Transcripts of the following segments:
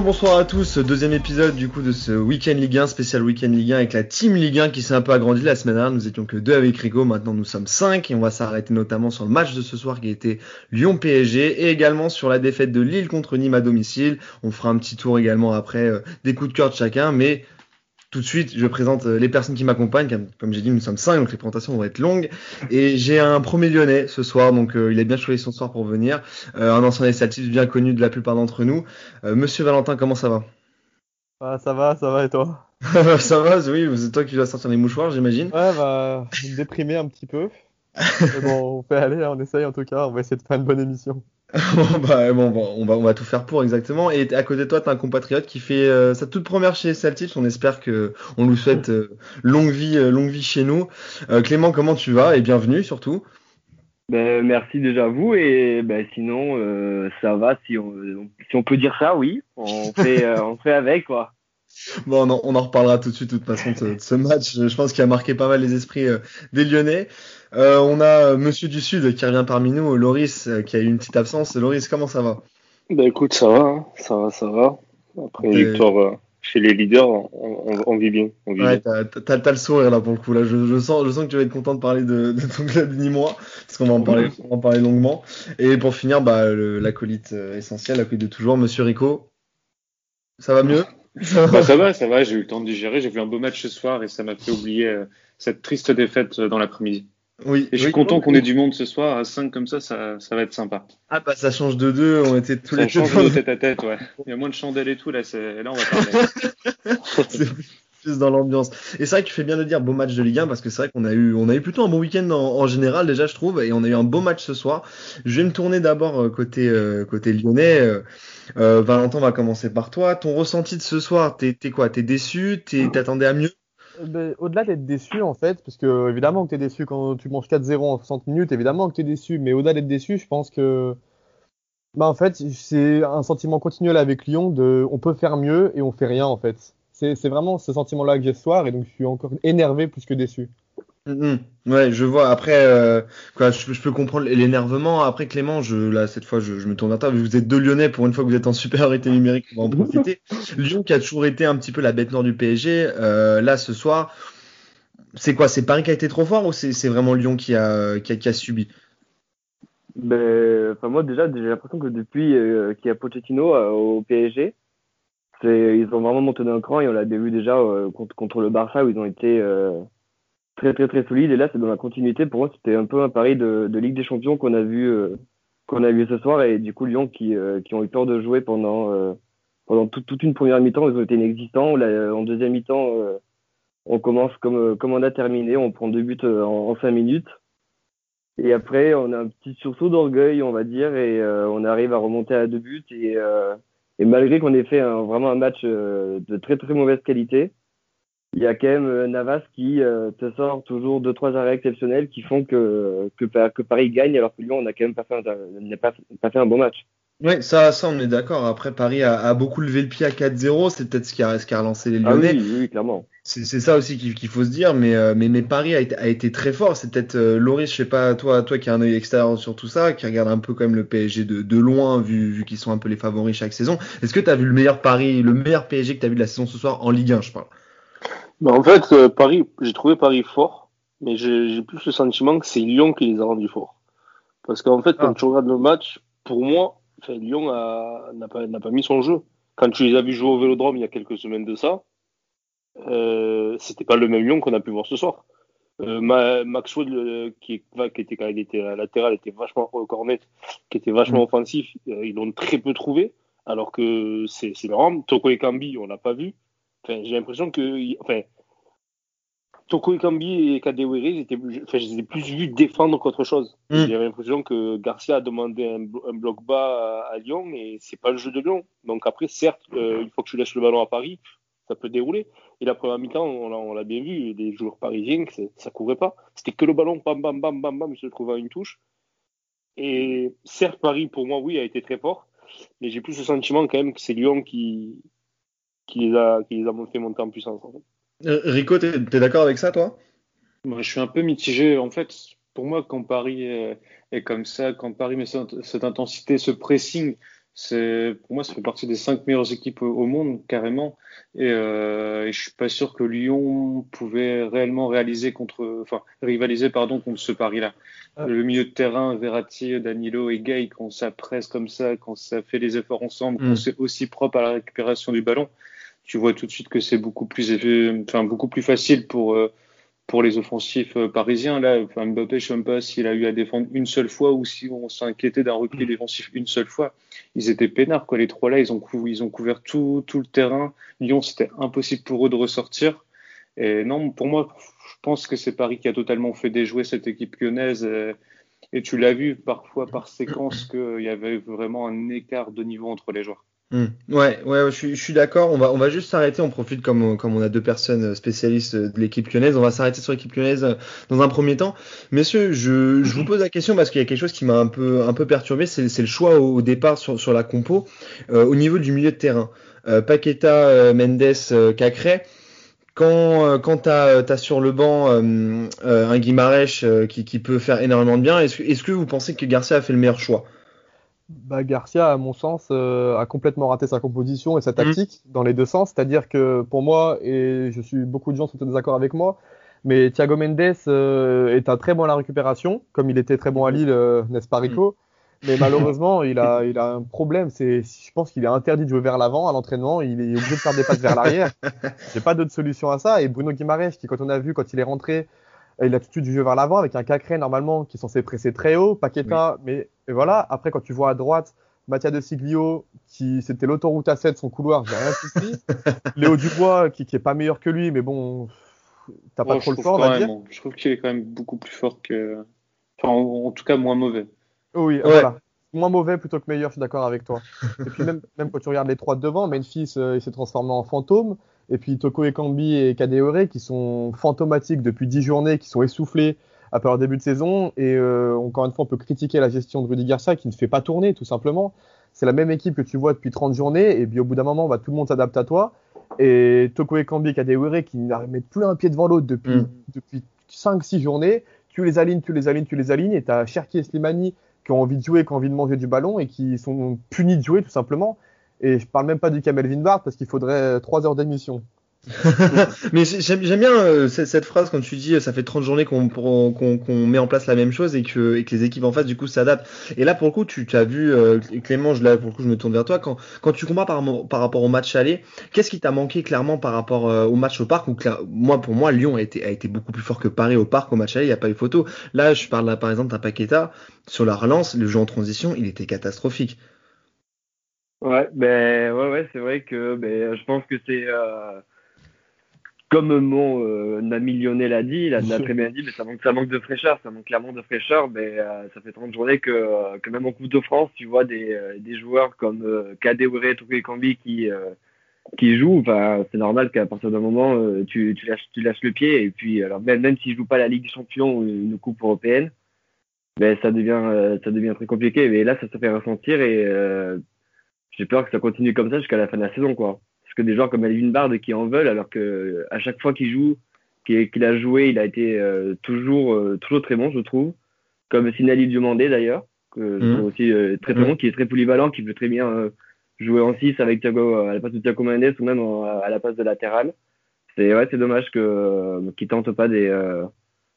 Bonsoir à tous. Deuxième épisode du coup de ce Week-end Ligue 1, spécial Week-end Ligue 1 avec la Team Ligue 1 qui s'est un peu agrandie la semaine dernière. Nous étions que deux avec Rico, maintenant nous sommes cinq et on va s'arrêter notamment sur le match de ce soir qui été Lyon-PSG et également sur la défaite de Lille contre Nîmes à domicile. On fera un petit tour également après euh, des coups de cœur de chacun, mais tout de suite, je présente euh, les personnes qui m'accompagnent. Comme, j'ai dit, nous sommes cinq, donc les présentations vont être longues. Et j'ai un premier lyonnais ce soir, donc euh, il a bien choisi son soir pour venir. Euh, un ancien statut bien connu de la plupart d'entre nous. Euh, Monsieur Valentin, comment ça va? Ah, ça va, ça va et toi? Ça va, oui, c'est toi qui vas sortir les mouchoirs, j'imagine. Ouais, bah, déprimé un petit peu. Mais bon, on fait aller, on essaye en tout cas, on va essayer de faire une bonne émission. Bon, bah, bon, bon, on va, on va tout faire pour exactement. Et à côté de toi, t'as un compatriote qui fait euh, sa toute première chez Celtics. On espère que on lui souhaite euh, longue vie, euh, longue vie chez nous. Euh, Clément, comment tu vas? Et bienvenue surtout. Ben, merci déjà à vous et ben, sinon euh, ça va si on, si on peut dire ça oui on fait on fait avec quoi Bon, on en, on en reparlera tout de suite, de toute façon, de, de ce match. Je pense qu'il a marqué pas mal les esprits euh, des Lyonnais. Euh, on a euh, Monsieur du Sud qui revient parmi nous, Loris, euh, qui a eu une petite absence. Loris, comment ça va? Bah écoute, ça va, hein. ça va, ça va. Après une victoire euh, chez les leaders, on, on, on vit bien. On vit Ouais, t'as, t'as, t'as le sourire là pour le coup. Là, je, je sens, je sens que tu vas être content de parler de, de ton club ni moi, parce qu'on va en parler, on va en parler longuement. Et pour finir, bah, le- l'acolyte essentiel, l'acolyte de toujours, Monsieur Rico. Ça va mieux? Bah, ça va, ça va, j'ai eu le temps de digérer. J'ai vu un beau match ce soir et ça m'a fait oublier euh, cette triste défaite euh, dans l'après-midi. Oui. Et je suis oui. content qu'on ait du monde ce soir. À 5 comme ça, ça, ça va être sympa. Ah bah ça change de deux. On était tous Ça les change deux. de tête à tête, ouais. Il y a moins de chandelles et tout, là, c'est- là on va parler. c'est plus dans l'ambiance. Et c'est vrai que tu fais bien de dire beau match de Ligue 1 parce que c'est vrai qu'on a eu, on a eu plutôt un bon week-end en, en général déjà je trouve et on a eu un beau match ce soir. Je vais me tourner d'abord euh, côté euh, côté lyonnais. Euh, euh, Valentin, on va commencer par toi. Ton ressenti de ce soir, t'es t'es quoi? T'es déçu? T'es- T'attendais à mieux? Au-delà d'être déçu en fait, parce que évidemment que t'es déçu quand tu manges 4-0 en 60 minutes, évidemment que t'es déçu, mais au-delà d'être déçu, je pense que bah en fait c'est un sentiment continuel avec Lyon de on peut faire mieux et on fait rien en fait. C'est vraiment ce sentiment-là que j'ai ce soir et donc je suis encore énervé plus que déçu. Mhm. Ouais, je vois. Après, euh, quoi, je, je peux comprendre l'énervement. Après, Clément, je, là, cette fois, je, je me tourne vers toi. Vous êtes deux Lyonnais, pour une fois que vous êtes en supériorité numérique, on va en profiter. Lyon qui a toujours été un petit peu la bête noire du PSG. Euh, là, ce soir, c'est quoi? C'est Paris qui a été trop fort ou c'est vraiment Lyon qui a, qui a, qui a subi? ben enfin moi déjà j'ai l'impression que depuis euh, qu'il y a Pochettino euh, au PSG ils ont vraiment monté d'un cran et on l'a vu déjà euh, contre contre le Barça où ils ont été euh, très très très solides et là c'est dans la continuité. Pour moi c'était un peu un pari de, Ligue des Champions qu'on a vu euh, qu'on a vu ce soir. Et du coup Lyon qui euh, qui ont eu peur de jouer pendant euh, pendant toute toute une première mi-temps. Ils ont été inexistants. En deuxième mi-temps on commence comme comme on a terminé. On prend deux buts en, cinq minutes. Et après on a un petit sursaut d'orgueil on va dire. Et on arrive à remonter à deux buts. Et malgré qu'on ait fait vraiment un match de très très mauvaise qualité il y a quand même euh, Navas qui euh, te sort toujours deux trois arrêts exceptionnels qui font que que, Pa- que Paris gagne alors que Lyon on a quand même pas fait un, n'a pas, pas fait un bon match Ouais, ça, ça, on est d'accord. Après, Paris a, a beaucoup levé le pied à 4-0. C'est peut-être ce qui a, ce qui a relancé les ah Lyonnais. oui oui clairement C'est c'est ça aussi qu'il qu'il faut se dire, mais, euh, mais, mais Paris a été, a été très fort. C'est peut-être euh, Loris, je sais pas, toi, toi qui as un œil extérieur sur tout ça, qui regarde un peu quand même le PSG de, de loin, vu, vu qu'ils sont un peu les favoris chaque saison. Est-ce que tu as vu le meilleur Paris, le meilleur PSG que tu as vu de la saison ce soir en Ligue 1, je parle? Mais en fait, euh, Paris, j'ai trouvé Paris fort, mais j'ai plus le sentiment que c'est Lyon qui les a rendus forts. Parce qu'en fait, quand Ah. tu regardes le match, pour moi, enfin, Lyon a- n'a pas, n'a pas mis son jeu. Quand tu les as vus jouer au Vélodrome il y a quelques semaines de ça, euh, c'était pas le même Lyon qu'on a pu voir ce soir. Euh, Ma- Maxwell, euh, qui, qui était quand il était à latéral, était vachement au cornet, qui était vachement Mm. offensif. Euh, ils l'ont très peu trouvé, alors que c'est c'est leur Toko et Kambi, on l'a pas vu. Enfin, j'ai l'impression que, enfin, Toko Ekambi et Kadewere, enfin, je les ai plus vus défendre qu'autre chose. Mm. J'ai l'impression que Garcia a demandé un, blo- un bloc bas à, à Lyon et c'est pas le jeu de Lyon. Donc après, certes, euh, une fois que tu laisses le ballon à Paris, ça peut dérouler. Et la première mi-temps, on l'a- bien vu, les joueurs parisiens, ça courait pas. C'était que le ballon, bam, bam, bam, bam, bam, se trouvait à une touche. Et certes, Paris, pour moi, oui, a été très fort. Mais j'ai plus le sentiment quand même que c'est Lyon qui, qui les a, qui les a fait monter en puissance. En fait. Rico, t'es es, d'accord avec ça, toi? Moi, je suis un peu mitigé. En fait, pour moi, quand Paris est, est comme ça, quand Paris met cette, cette intensité, ce pressing, c'est pour moi ça fait partie des cinq meilleures équipes au monde carrément et, euh, et je suis pas sûr que Lyon pouvait réellement réaliser contre enfin rivaliser pardon contre ce pari là ah. le milieu de terrain Verratti Danilo et Gay quand ça presse comme ça quand ça fait les efforts ensemble quand mm. c'est aussi propre à la récupération du ballon tu vois tout de suite que c'est beaucoup plus enfin beaucoup plus facile pour euh, pour les offensifs euh, parisiens. Là, enfin, Mbappé, je ne sais même pas s'il a eu à défendre une seule fois ou si on s'inquiétait d'un repli mm. défensif une seule fois. Ils étaient peinards, quoi. Les trois là, ils ont, couvert, ils ont couvert tout, tout le terrain. Lyon, c'était impossible pour eux de ressortir. Et non, pour moi, je pense que c'est Paris qui a totalement fait déjouer cette équipe lyonnaise. Et, et tu l'as vu parfois par séquence qu'il y avait vraiment un écart de niveau entre les joueurs. Hmm. Ouais, ouais, je suis, je suis d'accord. On va, on va juste s'arrêter. On profite comme, comme on a deux personnes spécialistes de l'équipe lyonnaise. On va s'arrêter sur l'équipe lyonnaise euh, dans un premier temps. Messieurs, je, je vous pose la question parce qu'il y a quelque chose qui m'a un peu, un peu perturbé. C'est, le choix au, départ sur, sur la compo euh, au niveau du milieu de terrain. Euh, Paqueta, euh, Mendes, euh, Cacré. Quand, quand tu as, sur le banc un Guimarèche qui, qui peut faire énormément de bien, est-ce, est-ce que vous pensez que Garcia a fait le meilleur choix? Bah, Garcia, à mon sens, euh, a complètement raté sa composition et sa mhm. tactique dans les deux sens. C'est-à-dire que pour moi, et je suis beaucoup de gens sont en désaccord avec moi, mais Thiago Mendes euh, est un très bon à la récupération, comme il était très bon à Lille, euh, n'est-ce pas Rico? Mais malheureusement, il a, il a un problème. C'est, je pense qu'il est interdit de jouer vers l'avant à l'entraînement. Il est obligé de faire des passes vers l'arrière. J'ai pas d'autre solution à ça. Et Bruno Guimaraes, qui quand on a vu quand il est rentré il a tout de suite du jeu vers l'avant avec un Cacré normalement qui est censé presser très haut, Paqueta, mais et voilà. Après, quand tu vois à droite Mattia de Siglio, qui c'était l'autoroute A7, son couloir, j'ai rien compris. Léo Dubois, qui, qui est pas meilleur que lui, mais bon, t'as pas trop le temps, on va dire. Je trouve qu'il est quand même beaucoup plus fort que. Enfin, en, tout cas, moins mauvais. Oui, voilà. Moins mauvais plutôt que meilleur, je suis d'accord avec toi. Et puis même, même quand tu regardes les trois de devant, Memphis, euh, il s'est transformé en fantôme. Et puis Toko Ekambi et Kadeore qui sont fantomatiques depuis 10 journées, qui sont essoufflés après leur début de saison. Et euh, encore une fois, on peut critiquer la gestion de Rudy Garcia qui ne fait pas tourner, tout simplement. C'est la même équipe que tu vois depuis 30 journées. Et puis au bout d'un moment, bah, tout le monde s'adapte à toi. Et Toko Ekambi et Kadeore qui n'arrivent plus un pied devant l'autre depuis, mm. depuis 5-6 journées. Tu les alignes, tu les alignes, tu les alignes. Et tu as Cherki et Slimani qui ont envie de jouer, qui ont envie de manger du ballon et qui sont punis de jouer, tout simplement. Et je parle même pas du Kamel Vinbard parce qu'il faudrait 3 heures d'émission. mais j'aime bien euh, cette, phrase quand tu dis euh, ça fait 30 journées qu'on met en place la même chose et que, les équipes en face du coup s'adaptent. Et là pour le coup tu, as vu euh, Clément, je, là pour le coup je me tourne vers toi quand, tu compares par, rapport au match aller, qu'est-ce qui t'a manqué clairement par rapport au match au parc? Où moi pour moi Lyon a été, a été beaucoup plus fort que Paris au parc au match aller, il n'y a pas eu photo. Là je parle là, par exemple d'un Paqueta sur la relance, le jeu en transition, il était catastrophique. Ouais, ben ouais, ouais, c'est vrai que ben, je pense que c'est euh, comme mon euh, Nami Lyonnais l'a dit, il a, très bien dit, mais ça manque, ça manque de fraîcheur, ça manque clairement de fraîcheur. Mais euh, ça fait 30 journées que, euh, que même en Coupe de France, tu vois des, euh, des joueurs comme euh, Kadewere, Touré Kambi qui qui jouent. Enfin, c'est normal qu'à partir d'un moment, tu, tu lâches tu lâches le pied et puis alors même même s'ils jouent pas la Ligue des Champions ou une coupe européenne, ben ça devient ça devient très compliqué. Mais là, ça se fait ressentir et j'ai peur que ça continue comme ça jusqu'à la fin de la saison, quoi. Parce que des joueurs comme Alvin Bard qui en veulent, alors que à chaque fois qu'il joue, qu'il a joué, il a été euh, toujours, euh, toujours très bon, je trouve. Comme Sinali Diomandé d'ailleurs, que je mmh. trouve aussi euh, très très mmh. bon, qui est très polyvalent, qui peut très bien jouer en 6 avec Thiago, à la place de Thiago Mendes ou même à la place de latéral. C'est ouais, c'est dommage que qu'ils tentent pas des,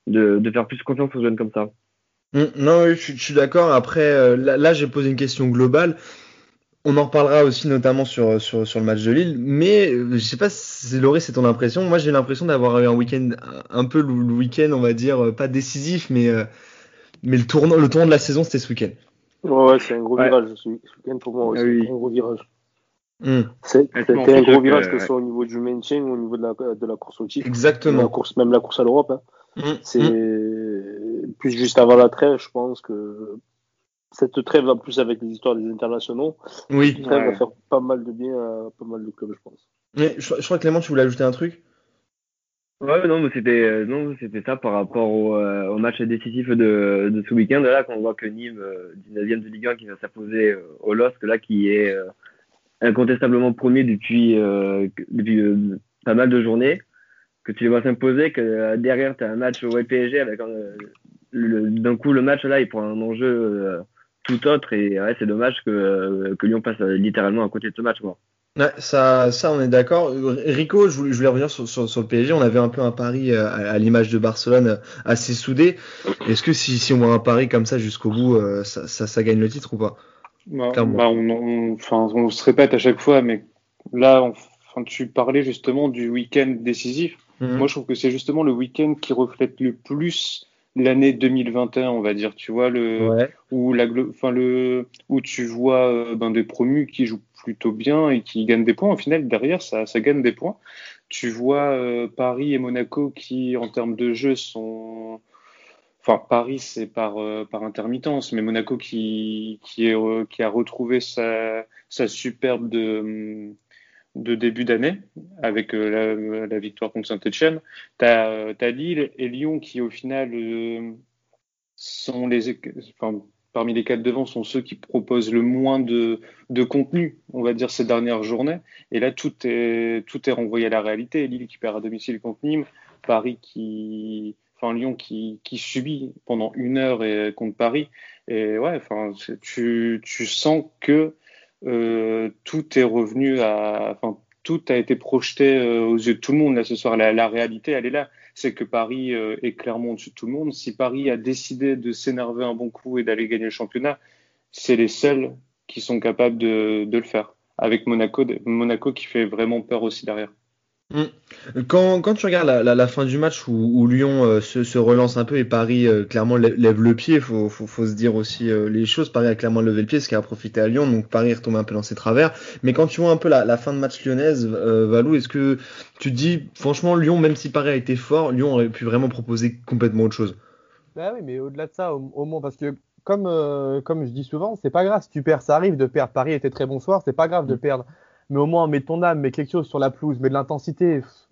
de, de faire plus confiance aux jeunes comme ça. Mmh. non, je, je suis d'accord. Après, là, là j'ai posé une question globale. On en reparlera aussi notamment sur, sur, sur le match de Lille, mais euh, je sais pas si Laurie c'est ton impression. Moi j'ai l'impression d'avoir eu un week-end un peu le, week-end, on va dire, euh, pas décisif, mais, euh, mais le tournant, le tournant de la saison c'était ce week-end. Ouais, c'est un gros virage ce week-end pour moi aussi, ah un gros virage. Hmm. C'était un gros virage, que ce soit au niveau du maintien ou au niveau de la, de la course au titre. Exactement. La course, même la course à l'Europe. Hein. Hmm. C'est hmm. plus juste avant la trêve, je pense que cette trêve en plus avec les histoires des internationaux, oui. cette trêve va faire pas mal de bien à pas mal de clubs, je pense. Mais je, crois que Clément, tu voulais ajouter un truc? Ouais, non, mais c'était euh, non, c'était ça par rapport au, euh, au match décisif de, de ce week-end là, quand on voit que Nîmes, euh, 19e de Ligue 1, qui va s'imposer euh, au LOSC, là, qui est incontestablement premier depuis depuis pas mal de journées. que tu les vois s'imposer, que euh, derrière tu as un match au PSG avec euh, d'un coup le match là il prend un enjeu euh, tout autre et ouais, c'est dommage que, euh, que Lyon passe euh, littéralement à côté de ce match. Quoi. Ouais, ça, ça, on est d'accord. Rico, je voulais, je voulais revenir sur, sur, sur le PSG. On avait un peu un pari euh, à, à l'image de Barcelone assez soudé. Est-ce que si, si on voit un pari comme ça jusqu'au bout, ça, ça, ça gagne le titre ou pas? Bah, bah, on, on- enfin, on se répète à chaque fois, mais là, on- enfin, tu parlais justement du week-end décisif. Mhm. Moi, je trouve que c'est justement le week-end qui reflète le plus l'année 2021, on va dire. Tu vois, le, Ouais. où, la, enfin, le, où tu vois euh, ben, des promus qui jouent plutôt bien et qui gagnent des points. Au final, derrière, ça, ça gagne des points. Tu vois euh, Paris et Monaco qui, en termes de jeu, sont. Enfin, Paris, c'est par, euh, par intermittence, mais Monaco qui, qui, est, euh, qui a retrouvé sa, sa superbe de, de début d'année avec euh, la, victoire contre Saint-Etienne. Tu as, Lille et Lyon qui, au final, euh, sont les, enfin, parmi les quatre devant, sont ceux qui proposent le moins de, de contenu, on va dire, ces dernières journées. Et là, tout est, tout est renvoyé à la réalité. Lille qui perd à domicile contre Nîmes, Paris qui, enfin, Lyon qui, qui subit pendant une heure et, contre Paris. Et ouais, enfin, tu, tu sens que euh, tout est revenu à, enfin, tout a été projeté euh, aux yeux de tout le monde là ce soir. La, réalité, elle est là. C'est que Paris euh, est clairement au-dessus de tout le monde. Si Paris a décidé de s'énerver un bon coup et d'aller gagner le championnat, c'est les seuls qui sont capables de, de le faire. Avec Monaco, Monaco qui fait vraiment peur aussi derrière. Quand, quand tu regardes la, la, la fin du match où, où Lyon euh, se, se relance un peu et Paris euh, clairement lève, lève le pied, faut, faut, faut se dire aussi euh, les choses. Paris a clairement levé le pied, ce qui a profité à Lyon, donc Paris est retombé un peu dans ses travers. Mais quand tu vois un peu la, la fin de match lyonnaise, Valou, est-ce que tu te dis, franchement, Lyon, même si Paris a été fort, Lyon aurait pu vraiment proposer complètement autre chose? Bah oui, mais au-delà de ça, au, au moins, parce que comme, comme je dis souvent, c'est pas grave si tu perds, ça arrive de perdre. Paris était très bon soir, c'est pas grave de perdre. Mais au moins, mets ton âme, mets quelque chose sur la pelouse, mets de l'intensité. Pff.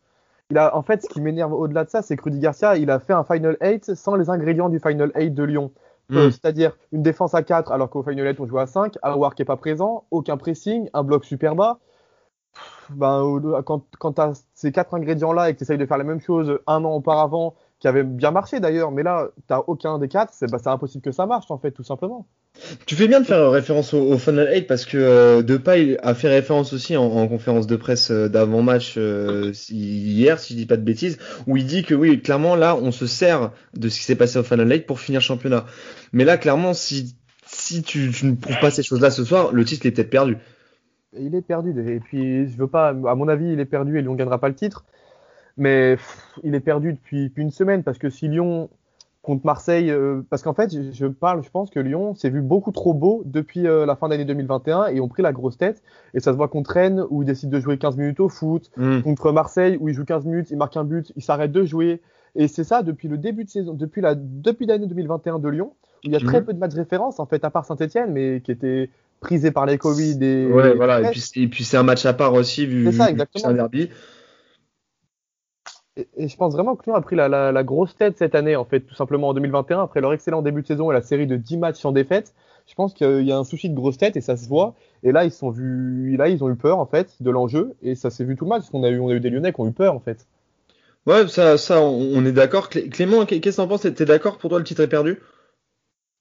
Il a, en fait, ce qui m'énerve au-delà de ça, c'est que Rudy Garcia, il a fait un Final 8 sans les ingrédients du Final 8 de Lyon. Euh, Mm. C'est-à-dire une défense à 4 alors qu'au Final 8 on joue à 5, Awar qui est pas présent, aucun pressing, un bloc super bas. Ben, quand, quand tu as ces quatre ingrédients-là et que tu essayes de faire la même chose un an auparavant, qui avait bien marché d'ailleurs, mais là, tu aucun des quatre, c'est bah, c'est impossible que ça marche en fait, tout simplement. Tu fais bien de faire référence au, au Final 8 parce que euh, Depay a fait référence aussi en, en conférence de presse euh, d'avant-match euh, hier, si je dis pas de bêtises, où il dit que oui, clairement là, on se sert de ce qui s'est passé au Final 8 pour finir championnat. Mais là, clairement, si, si tu, tu ne prouves pas ces choses-là ce soir, le titre est peut-être perdu. Il est perdu. Et puis, je veux pas, à mon avis, il est perdu et Lyon gagnera pas le titre. Mais pff, il est perdu depuis, depuis une semaine parce que si Lyon contre Marseille, euh, parce qu'en fait, je, je parle, je pense que Lyon s'est vu beaucoup trop beau depuis euh, la fin d'année 2021 et ont pris la grosse tête. Et ça se voit contre Rennes où ils décident de jouer 15 minutes au foot, Mm. contre Marseille où ils jouent 15 minutes, ils marquent un but, ils s'arrêtent de jouer. Et c'est ça depuis le début de saison, depuis la depuis l'année 2021 de Lyon, où il y a très Mhm. peu de matchs référence en fait, à part Saint-Etienne, mais qui était prisé par les Covid et Ouais, voilà. Et puis, et puis c'est un match à part aussi, vu, c'est un derby. Et, et je pense vraiment que Lyon a pris la, la, la grosse tête cette année, en fait, tout simplement en 2021, après leur excellent début de saison et la série de 10 matchs sans défaite. Je pense qu'il y a un souci de grosse tête et ça se voit. Et là, ils sont vus, là, ils ont eu peur, en fait, de l'enjeu. Et ça s'est vu tout le match, parce qu'on a eu, on a eu des Lyonnais qui ont eu peur, en fait. Ouais, ça, ça, on, est d'accord. Clé- Clément, qu'est- qu'est-ce que t'en penses? T'es d'accord pour toi le titre est perdu?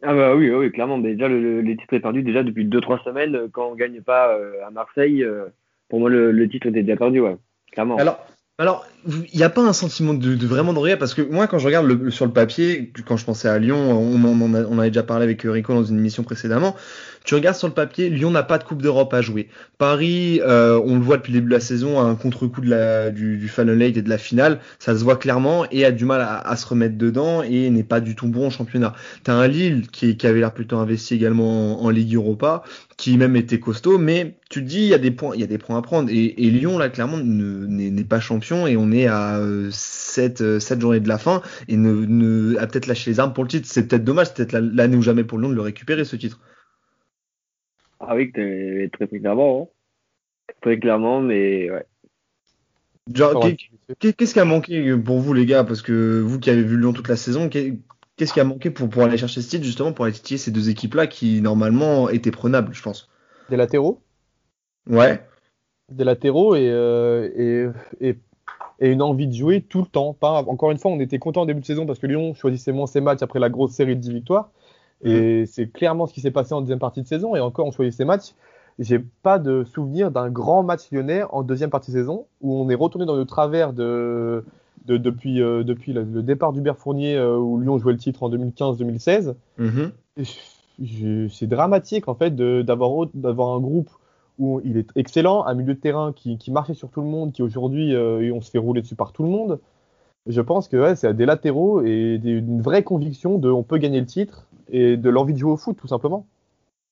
Ah bah oui, oui, clairement. Déjà, le, le, les titres est perdu déjà depuis 2-3 semaines. Quand on gagne pas euh, à Marseille, euh, pour moi, le, le titre était déjà perdu, ouais. Clairement. Alors, alors, il n'y a pas un sentiment de, de vraiment de regret parce que moi, quand je regarde le, sur le papier, quand je pensais à Lyon, on, on, a- on avait déjà parlé avec Rico dans une émission précédemment. Tu regardes sur le papier, Lyon n'a pas de Coupe d'Europe à jouer. Paris, euh, on le voit depuis le début de la saison, a un contre-coup du, du Final Eight et de la finale. Ça se voit clairement et a du mal à, se remettre dedans et n'est pas du tout bon en championnat. T'as un Lille qui, avait l'air plutôt investi également en, Ligue Europa, qui même était costaud, mais tu te dis, il y a des points, il y a des points à prendre. Et, Lyon, là, clairement, ne- n'est pas champion et on est à 7, sept journées de la fin et ne, a peut-être lâché les armes pour le titre. C'est peut-être dommage, c'est peut-être la- l'année ou jamais pour Lyon de le récupérer, ce titre. Ah oui, très, très, très clairement. hein. Très clairement, mais ouais. Genre, qu'est-ce qui a manqué pour vous, les gars? Parce que vous qui avez vu Lyon toute la saison, qu'est- qu'est-ce qui a manqué pour, pour aller chercher ce titre, justement, pour aller titiller ces deux équipes-là qui, normalement, étaient prenables, je pense? Des latéraux? Ouais. Des latéraux et, euh, et, et et une envie de jouer tout le temps. Pas, encore une fois, on était content en début de saison parce que Lyon choisissait moins ses matchs après la grosse série de 10 victoires. Et c'est clairement ce qui s'est passé en deuxième partie de saison. Et encore, on choisit ses matchs. J'ai pas de souvenir d'un grand match lyonnais en deuxième partie de saison où on est retourné dans le travers de, de depuis, euh, depuis le, le départ d'Hubert Fournier euh, où Lyon jouait le titre en 2015-2016. Mhm. Et je- je- C'est dramatique en fait d'avoir un groupe où il est excellent, un milieu de terrain qui, qui marchait sur tout le monde, qui aujourd'hui euh, on se fait rouler dessus par tout le monde. Je pense que ouais, c'est des latéraux et des- une vraie conviction de on peut gagner le titre et de l'envie de jouer au foot tout simplement.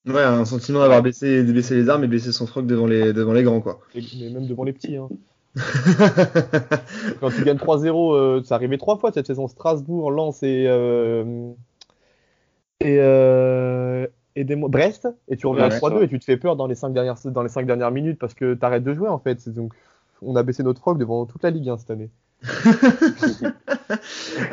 Ouais, un sentiment d'avoir baissé, de baisser les armes et de baisser son froc devant les, devant les grands, quoi. Et- mais même devant les petits. Hein. Quand tu gagnes 3-0, euh, c'est arrivé trois fois cette saison Strasbourg, Lens et euh, et, euh, et des mois- Brest et tu reviens à Ouais, 3-2 ça. et tu te fais peur dans les cinq dernières dans les cinq dernières minutes parce que t'arrêtes de jouer en fait. Donc on a baissé notre froc devant toute la Ligue 1 cette année.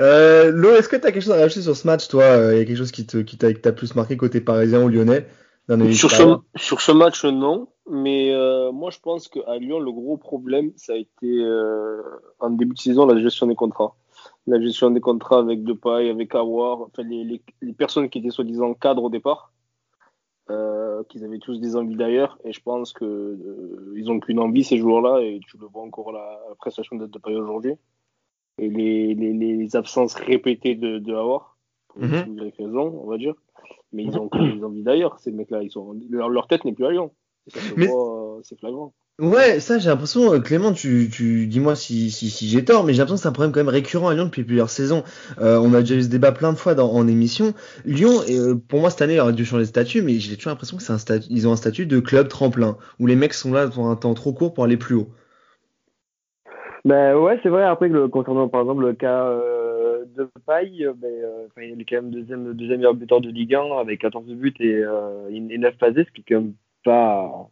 Euh, Lo, est-ce que tu as quelque chose à rajouter sur ce match, toi? Euh, Il y a quelque chose qui t'a, qui t'a plus marqué côté parisien ou lyonnais? Sur ce, extérieurs sur ce match, non. Mais euh, moi, je pense qu'à Lyon, le gros problème, ça a été euh, en début de saison la gestion des contrats. La gestion des contrats avec Depay, avec Awar, enfin, les, les, les personnes qui étaient soi-disant cadres au départ, euh, qu'ils avaient tous des envies d'ailleurs. Et je pense que euh, ils ont qu'une envie ces joueurs-là, et tu le vois encore la, la prestation de Depay aujourd'hui. Et les, les, les absences répétées de, de Awar, pour Mhm. une vraie raison, on va dire. Mais ils ont que des envies d'ailleurs, ces mecs-là. Ils sont, leur, leur tête n'est plus à Lyon. Ça se Mais- voit, euh, c'est flagrant. Ouais, ça j'ai l'impression, euh, Clément, tu, tu dis-moi si, si, si j'ai tort, mais j'ai l'impression que c'est un problème quand même récurrent à Lyon depuis plusieurs saisons. Euh, on a déjà eu ce débat plein de fois dans, en émission. Lyon, euh, pour moi cette année, il aurait dû changer de statut, mais j'ai toujours l'impression que c'est un statut, ils ont un statut de club tremplin, où les mecs sont là pour un temps trop court pour aller plus haut. Ben ouais, c'est vrai. Après, concernant par exemple le cas de Paille, ben, il est quand même deuxième, deuxième meilleur buteur de Ligue 1 avec 14 buts et, et 9 passés, ce qui est quand même pas,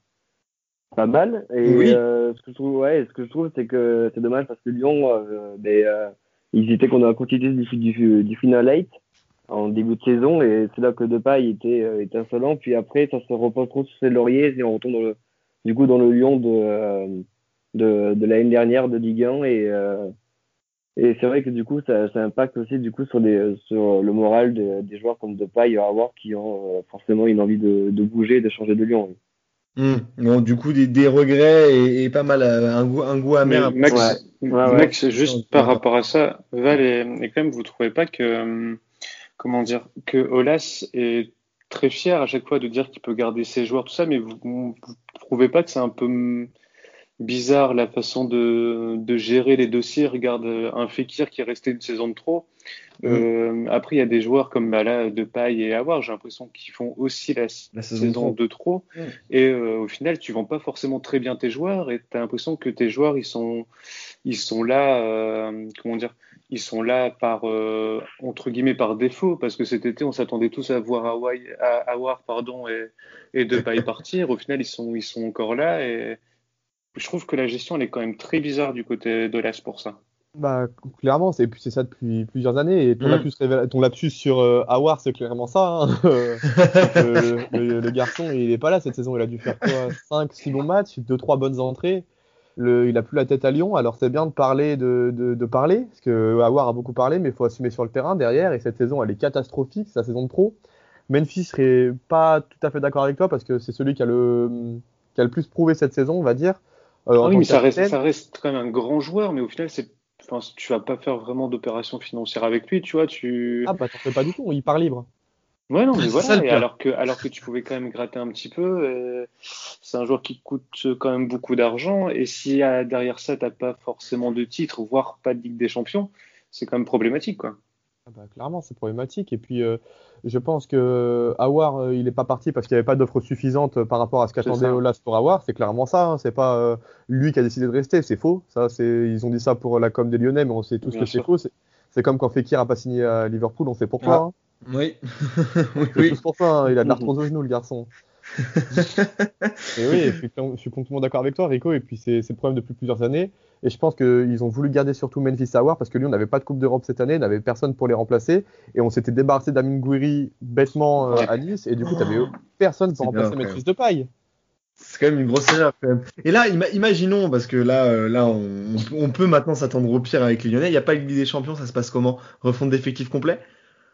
pas mal. Et Oui. euh, ce que je trouve, ouais, ce que je trouve, c'est que c'est dommage parce que Lyon, euh, ben, euh, ils étaient qu'on a continué du, du, du final 8 en début de saison et c'est là que Depay était, euh, était insolent. Puis après, ça se repose trop sur ses lauriers et on retourne dans le, du coup dans le Lyon de, de, de l'année dernière de Ligue 1 et, et c'est vrai que du coup ça, ça impacte aussi du coup sur, des, sur le moral de- des joueurs comme Depay à avoir qui ont forcément une envie de, de bouger et de changer de Lyon. Hum. Bon, du coup, des, des regrets et, et pas mal, euh, un goût, un goût amer. Max, Ouais. Ouais, ouais. Max, juste Ouais. par rapport à ça, Val et, et quand même, vous trouvez pas que, euh, comment dire, que Olas est très fier à chaque fois de dire qu'il peut garder ses joueurs, tout ça, mais vous, vous trouvez pas que c'est un peu hum, bizarre la façon de, de gérer les dossiers? Regarde euh, un Fekir qui est resté une saison de trop. Euh, après, il y a des joueurs comme bah, là, Depay et Awar, j'ai l'impression qu'ils font aussi la, La saison saison de trop. Mm. Et euh, au final, tu vends pas forcément très bien tes joueurs et tu as l'impression que tes joueurs, ils sont, ils sont là, euh, comment dire, ils sont là par, entre guillemets, par défaut, parce que cet été, on s'attendait tous à voir Awar, pardon, et, et Depay partir. Au final, ils sont, ils sont encore là et je trouve que la gestion, elle est quand même très bizarre du côté de l'As pour ça. Bah, clairement, c'est c'est ça depuis plusieurs années. Et ton, Mm. lapsus, révéla- ton lapsus sur euh, Awar, c'est clairement ça. hein. Euh, le, le- le garçon, il est pas là cette saison. Il a dû faire quoi 5, 6 bons matchs, 2-3 bonnes entrées. Le, il a plus la tête à Lyon. Alors, c'est bien de parler, de, de, de parler, parce que Awar a beaucoup parlé, mais il faut assumer sur le terrain derrière. Et cette saison, elle est catastrophique, sa saison de pro. Memphis serait pas tout à fait d'accord avec toi, parce que c'est celui qui a, le, qui a le plus prouvé cette saison, on va dire. Euh, oui, mais ça reste, capitaine. ça reste quand même un grand joueur, mais au final, c'est, enfin, tu vas pas faire vraiment d'opération financière avec lui, tu vois, tu. Ah, bah, t'en fais pas du tout, il part libre. Ouais, non, mais voilà. ça, et alors que, alors que tu pouvais quand même gratter un petit peu, euh, c'est un joueur qui coûte quand même beaucoup d'argent. Et si euh, derrière ça, t'as pas forcément de titre, voire pas de Ligue des Champions, c'est quand même problématique, quoi. Ah bah, clairement, c'est problématique. Et puis, euh, je pense que Awar, euh, il n'est pas parti parce qu'il n'y avait pas d'offre suffisante euh, par rapport à ce qu'attendait. Olas pour Awar. C'est clairement ça. hein. C'est pas euh, lui qui a décidé de rester. C'est faux. Ça, c'est, ils ont dit ça pour la com des Lyonnais, mais on sait tous Bien que c'est faux. C'est, comme quand Fekir a pas signé à Liverpool. On sait pourquoi. Ah. hein. Oui. oui, oui. tous pour ça. hein. Il a de l'arthrose au genou, le garçon. Et oui, je suis, je suis complètement d'accord avec toi, Rico. Et puis, c'est, le problème depuis plusieurs années. Et je pense qu'ils ont voulu garder surtout Memphis Awar parce que lui, on n'avait pas de Coupe d'Europe cette année, n'avait personne pour les remplacer. Et on s'était débarrassé d'Amin Gouiri bêtement euh, à Nice. Et du coup, tu n'avais personne pour remplacer Memphis de paille. c'est quand même une grosse erreur quand même. Et là, imaginons, parce que là, euh, là, on, on, peut maintenant s'attendre au pire avec les Lyonnais. Il n'y a pas une Ligue des Champions, ça se passe comment? Refonte d'effectifs complet?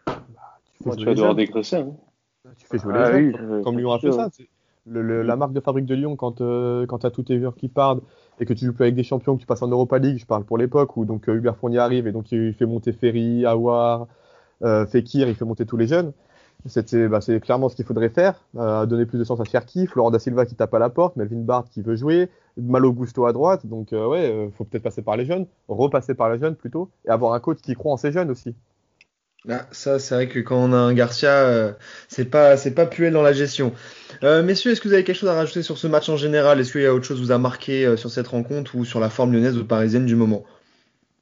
Bah, Tu, vas devoir dégraisser. Hein. Tu fais jouer ah, les oui, comme Lyon a fait ça. Le, la marque de fabrique de Lyon, quand, euh, quand tu as tous tes joueurs qui partent et que tu joues plus avec des champions, que tu passes en Europa League, je parle pour l'époque où donc euh, Hubert Fournier arrive et donc il fait monter Ferry, Awar, euh, Fekir, il fait monter tous les jeunes. Bah, c'est clairement ce qu'il faudrait faire, euh, donner plus de sens à Cherki, Florent da Silva qui tape à la porte, Melvin Bart qui veut jouer, Malo Gusto à droite, donc euh, ouais, euh, faut peut-être passer par les jeunes, repasser par les jeunes plutôt, et avoir un coach qui croit en ces jeunes aussi. Ah, ça, c'est vrai que quand on a un Garcia, euh, c'est pas, c'est pas puel dans la gestion. messieurs, est-ce que vous avez quelque chose à rajouter sur ce match en général? Est-ce qu'il y a autre chose qui vous a marqué sur cette rencontre ou sur la forme lyonnaise ou parisienne du moment?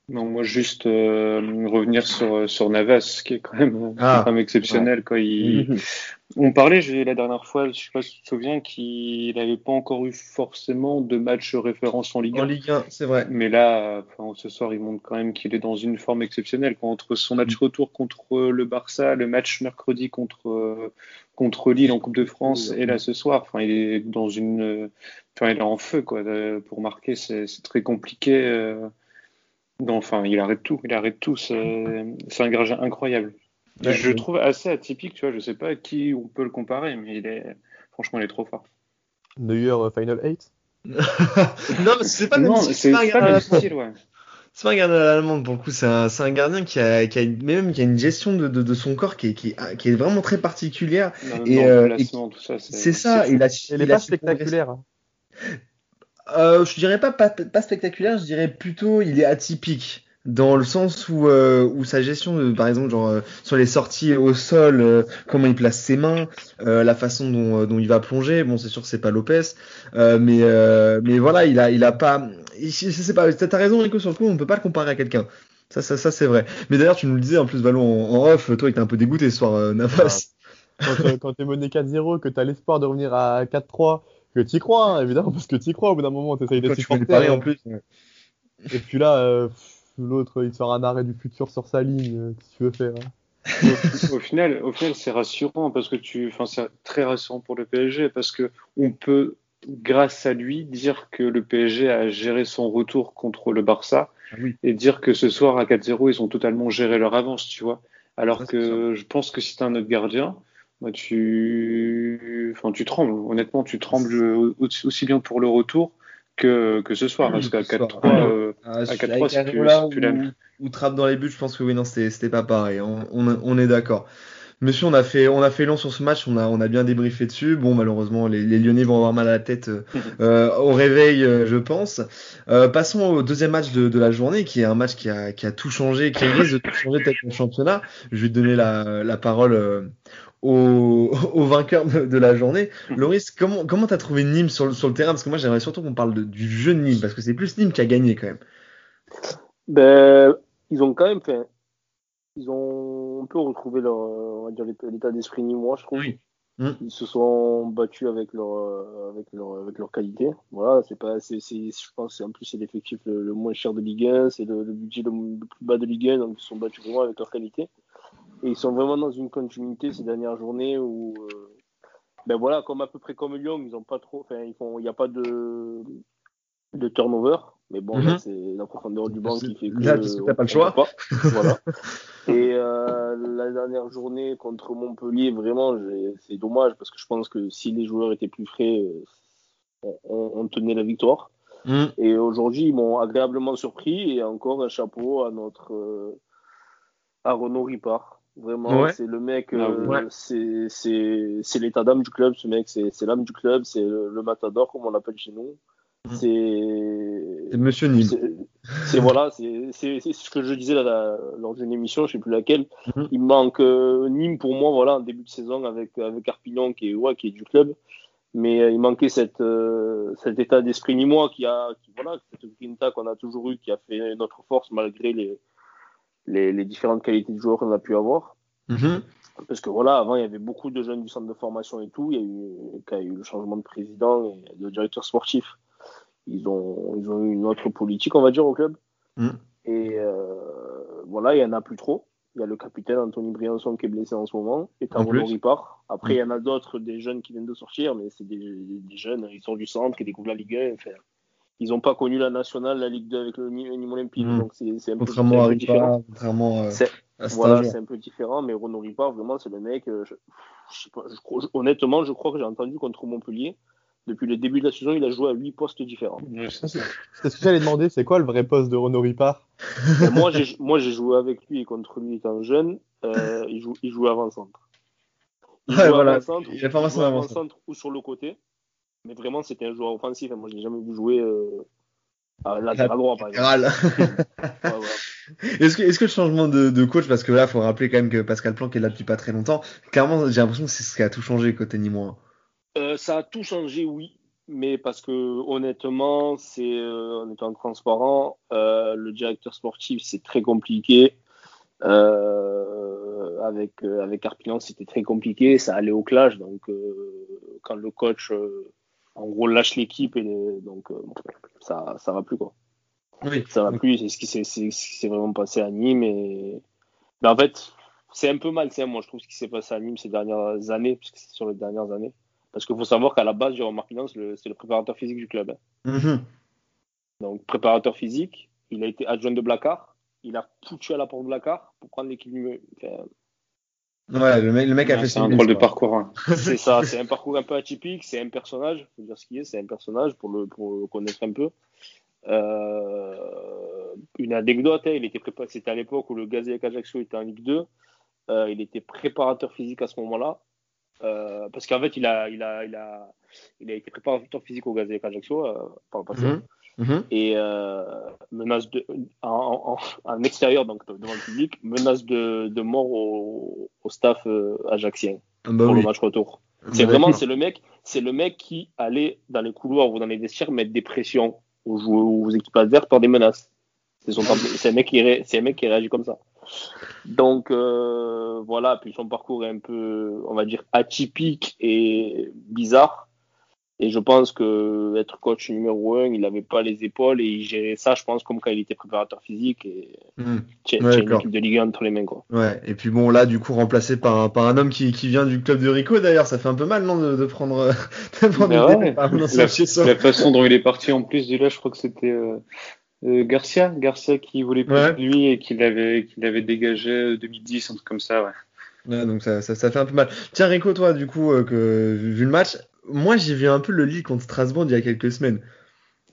Non, moi juste euh, revenir sur sur Navas, qui est quand même, ah, exceptionnel. Quoi. Il... On parlait la dernière fois, je sais pas si tu te souviens, qu'il n'avait pas encore eu forcément de match référence en Ligue 1. En Ligue 1, c'est vrai. Mais là, enfin, ce soir, il montre quand même qu'il est dans une forme exceptionnelle. Entre son match mm. retour contre le Barça, le match mercredi contre contre Lille en Coupe de France, et là ce soir, enfin, il est dans une, enfin, il est en feu quoi. Pour marquer, c'est très compliqué. Euh non, enfin, il arrête tout. Il arrête tout. C'est un gardien incroyable. je le trouve assez atypique, tu vois. Je sais pas à qui on peut le comparer, mais il est, franchement, il est trop fort. Neuer euh, Final 8 Non, mais c'est pas le même style. C'est pas, le même style, ouais. C'est pas un gardien allemand pour le coup, c'est un, un, gardien qui a, qui a, même qui a une gestion de, de, de son corps qui est, qui, est, qui est vraiment très particulière. et, euh, c'est ça, il a, il, est pas spectaculaire. Euh, je dirais pas, pas, spectaculaire, je dirais plutôt il est atypique dans le sens où, euh, où sa gestion, par exemple, genre euh, sur les sorties au sol, euh, comment il place ses mains, la façon dont, dont il va plonger. Bon, c'est sûr que c'est pas Lopez, mais mais voilà, il a il a pas. Je sais pas. T'as raison, Rico, sur le coup, on peut pas le comparer à quelqu'un. Ça, ça, ça c'est vrai. Mais d'ailleurs, tu nous le disais en plus, Valon, en, off, toi, était un peu dégoûté ce soir, Navas. Quand, quand t'es mené 4-0, que t'as l'espoir de revenir à 4-3 que tu crois, hein, évidemment, parce que tu crois au bout d'un moment, tu essayes de supporter. en plus. Et puis là, euh, l'autre, il sort un arrêt du futur sur sa ligne. Euh, Qu'est-ce que tu veux faire hein au, final, au final, c'est rassurant parce que tu, enfin, c'est très rassurant pour le PSG parce que on peut, grâce à lui, dire que le PSG a géré son retour contre le Barça ah et dire que ce soir à 4-0, ils ont totalement géré leur avance, tu vois. Alors que je pense que si tu un autre gardien, bah, tu, enfin, tu trembles. Honnêtement, tu trembles aussi bien pour le retour que, que ce soir. Parce qu'à 4-3, euh, à 4-3, si tu, tu ou, trappe dans les buts, je pense que oui, non, c'était pas pareil. On, on, on est d'accord. Monsieur, on a fait, on a fait long sur ce match, on a, on a bien débriefé dessus. Bon, malheureusement, les, les Lyonnais vont avoir mal à la tête euh, euh au réveil, euh, je pense. Euh, passons au deuxième match de, de, la journée, qui est un match qui a, qui a tout changé, qui risque de tout changer peut-être le championnat. Je vais te donner la, la parole au, au vainqueur de, la journée. Mhm. Loris, comment comment t'as trouvé Nîmes sur, sur le terrain? Parce que moi j'aimerais surtout qu'on parle du jeu de Nîmes, parce que c'est plus Nîmes qui a gagné quand même. Ben, ils ont quand même fait. Ils ont un peu retrouvé leur, on va dire l'état d'esprit nîmois, je trouve. Mm. Ils se sont battus avec leur, avec leur, avec leur qualité. Voilà, c'est pas, c'est, je pense, en plus c'est l'effectif le, moins cher de Ligue 1, c'est le, budget le, plus bas de Ligue 1, donc ils se sont battus vraiment avec leur qualité. Et ils sont vraiment dans une continuité ces dernières journées où, euh, ben voilà, comme à peu près comme Lyon, ils ont pas trop, enfin, ils font, il n'y a pas de, de turnover. Mais bon, là, mhm. c'est la profondeur du banc qui fait que. Là, parce que t'as pas le choix. voilà. Et euh, la dernière journée contre Montpellier, vraiment, c'est dommage parce que je pense que si les joueurs étaient plus frais, euh, on, tenait la victoire. Mhm. Et aujourd'hui, ils m'ont agréablement surpris et encore un chapeau à notre euh, à Renaud Ripard. Vraiment, c'est le mec, ah euh, c'est l'état d'âme du club, ce mec, c'est l'âme du club, c'est le, matador, comme on l'appelle chez nous. Mmh. C'est Monsieur Nîmes. C'est voilà, c'est ce que je disais là, lors d'une émission, je sais plus laquelle. Mmh. Il manque euh, Nîmes pour moi, voilà, en début de saison avec avec Arpignan qui est ouais, qui est du club, mais euh, il manquait cette cet état d'esprit nîmois qui a, qui, voilà, cette grinta qu'on a toujours eu, qui a fait notre force malgré les les, différentes qualités de joueurs qu'on a pu avoir. Mhm. Parce que voilà, avant, il y avait beaucoup de jeunes du centre de formation et tout. Il y a eu, quand il y a eu le changement de président et de directeur sportif, ils ont, eu une autre politique, on va dire, au club. Mhm. Et euh, voilà, il n'y en a plus trop. Il y a le capitaine Anthony Briançon qui est blessé en ce moment, et plus. Ripard. Après, il y en a d'autres, des jeunes qui viennent de sortir, mais c'est des, des jeunes, ils sortent du centre, qui découvrent la Ligue 1. Enfin, ils n'ont pas connu la nationale, la Ligue 2 avec le Nîmes Olympique, Mm. donc c'est c'est un peu, un différent. Contrairement euh, à Voilà, c'est un peu différent, mais Renaud Ripard, vraiment, c'est le mec. euh, je, je sais pas, je crois- je- honnêtement, je crois que j'ai entendu contre Montpellier. Depuis le début de la saison, il a joué à 8 postes différents. Ouais, c'est ce que j'allais demander, c'est quoi le vrai poste de Renaud Ripard Et moi, j'ai moi, j'ai joué avec lui et contre lui étant jeune. euh, il, joue, il jouait avant-centre. Il Ouais, jouait voilà. avant-centre, avant-centre. avant-centre ou sur le côté. Mais vraiment, c'était un joueur offensif. Moi, je l'ai jamais vu jouer euh, à latéral droit, par exemple. Latéral. Ouais, voilà. Est-ce que, est-ce que le changement de, de coach, parce que là, faut rappeler quand même que Pascal Planck est là depuis pas très longtemps, clairement, j'ai l'impression que c'est ce qui a tout changé côté Nîmois. Euh, ça a tout changé, oui. Mais parce que honnêtement, c'est euh, en étant transparent, euh, le directeur sportif c'est très compliqué. Avec avec Arpilan, c'était très compliqué, ça allait au clash. Donc quand le coach, en gros, lâche l'équipe et les- donc euh, ça ça va plus quoi. Oui. Ça va plus. C'est ce qui s'est c'est ce vraiment passé à Nîmes et mais en fait c'est un peu malsain moi je trouve ce qui s'est passé à Nîmes ces dernières années puisque c'est sur les dernières années. Parce qu'il faut savoir qu'à la base, Jérôme Marquinhos, c'est le préparateur physique du club. hein. Mhm. Donc, préparateur physique, il a été adjoint de Blacard. Il a foutu à la porte de Blacard pour prendre l'équipe. Enfin, Ouais, le mec, le mec a Ouais, fait C'est son un drôle de parcours. hein. c'est ça, c'est un parcours un peu atypique, c'est un personnage, faut dire ce qu'il est, c'est un personnage pour le, pour le connaître un peu. Euh, une anecdote, hein, il était prépa- c'était à l'époque où le Gazélec Ajaccio était en Ligue 2. Euh, il était préparateur physique à ce moment-là. Euh, parce qu'en fait, il a, il, a, il, a, il a été préparateur physique au Gazélec Ajaccio euh, par le passé. Mhm. Mhm. et euh, menace de en, en, en extérieur donc devant le public menace de, de mort au, au staff euh, ajaxien Ah Bah pour oui. le match retour. C'est vraiment c'est le mec c'est le mec qui allait dans les couloirs ou dans les vestiaires mettre des pressions aux joueurs aux équipes adverses par des menaces. C'est son temple- c'est un mec qui ré- c'est un mec qui réagit comme ça. Donc euh, voilà puis son parcours est un peu on va dire atypique et bizarre et je pense que être coach numéro un, il n'avait pas les épaules et il gérait ça, je pense, comme quand il était préparateur physique et tu Ouais, as une équipe de Ligue 1 entre les mains. Quoi. Ouais, et puis bon, là, du coup, remplacé par un, par un homme qui, qui vient du club de Rico, d'ailleurs, ça fait un peu mal, non, de, de prendre, euh, de prendre ouais, la, la façon dont il est parti en plus du là, je crois que c'était euh, euh, Garcia, Garcia qui voulait plus Ouais. de lui et qui l'avait qui l'avait dégagé euh, 2010, un truc comme ça. Ouais. Ouais, donc ça, ça, ça fait un peu mal. Tiens, Rico, toi, du coup, euh, que, vu le match, moi, j'ai vu un peu le Lille contre Strasbourg il y a quelques semaines.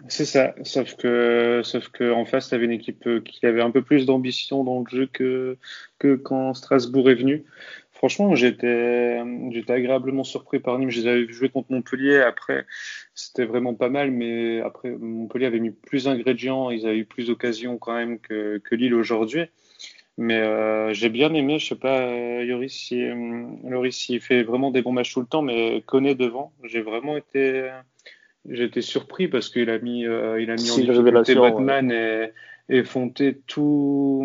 C'est ça, sauf que sauf que en face, tu avais une équipe euh, qui avait un peu plus d'ambition dans le jeu que que quand Strasbourg est venu. Franchement, j'étais agréablement surpris par Nîmes. Je les avais jouer contre Montpellier. Après, c'était vraiment pas mal, mais après Montpellier avait mis plus d'ingrédients. Ils avaient eu plus d'occasions quand même que que Lille aujourd'hui. Mais euh, j'ai bien aimé, je sais pas, euh, Yoris, si, euh, Loris, il fait vraiment des bons matchs tout le temps, mais connaît devant. J'ai vraiment été, j'ai été surpris parce qu'il a mis, euh, il a mis en difficulté révélation, Botman et, et Fonté tout,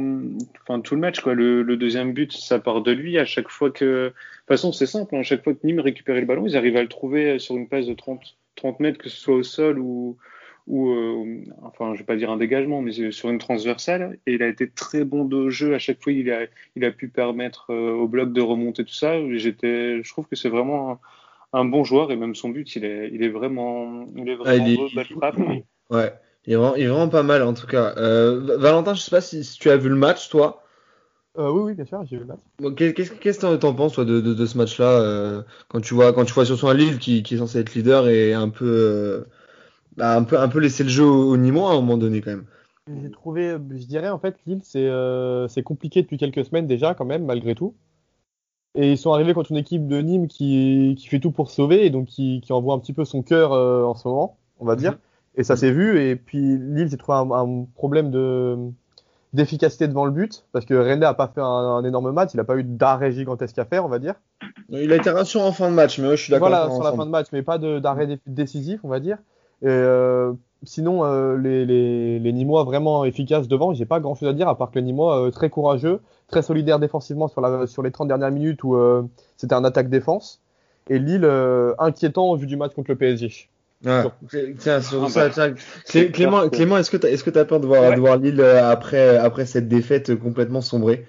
enfin tout le match quoi. Le, le deuxième but, ça part de lui. À chaque fois que, de toute façon, c'est simple. hein, à chaque fois que Nîmes récupérait le ballon, ils arrivaient à le trouver sur une passe de 30, 30 mètres, que ce soit au sol ou ou euh, enfin je vais pas dire un dégagement mais sur une transversale et il a été très bon de jeu à chaque fois il a il a pu permettre euh, au bloc de remonter tout ça j'étais je trouve que c'est vraiment un, un, bon joueur et même son but il est il est vraiment il est vraiment Ah, il est- beau, belle frappe Ouais, il est vraiment, il est vraiment pas mal, en tout cas. Euh, Valentin, je sais pas si, si tu as vu le match, toi. Euh, oui, oui, bien sûr, j'ai vu le match. Bon, Qu'est-ce que t'en penses, toi, de, de, de ce match-là, euh, quand tu vois, quand tu vois surtout un Lille qui, qui est censé être leader et un peu, euh, bah, un peu, un peu laisser le jeu au, au Nîmois à un moment donné, quand même. J'ai trouvé, je dirais en fait, Lille, c'est euh, c'est compliqué depuis quelques semaines déjà, quand même, malgré tout. Et ils sont arrivés contre une équipe de Nîmes qui, qui fait tout pour sauver et donc qui, qui envoie un petit peu son cœur euh, en ce moment, on va dire. Et ça s'est vu. Et puis Lille s'est trouvé un, un problème de d'efficacité devant le but parce que René a pas fait un, un énorme match, il a pas eu d'arrêt gigantesque à faire, on va dire. Il a été rassurant en fin de match, mais ouais, je suis d'accord. Voilà, sur la fin de match, mais pas d'arrêt dé- décisif, on va dire. Et, euh, sinon, euh, les, les, les Nîmois vraiment efficaces devant, j'ai pas grand chose à dire, à part que les Nîmois euh, très courageux, très solidaires défensivement sur, la, sur les 30 dernières minutes où euh, c'était un attaque-défense. Et Lille, euh, inquiétant au vu du match contre le PSG. Ouais. Tiens, sur Ah, ça, bah, tiens, Clément, est-ce que que t'as peur de voir, Ouais. de voir Lille euh, après, après cette défaite complètement sombrée?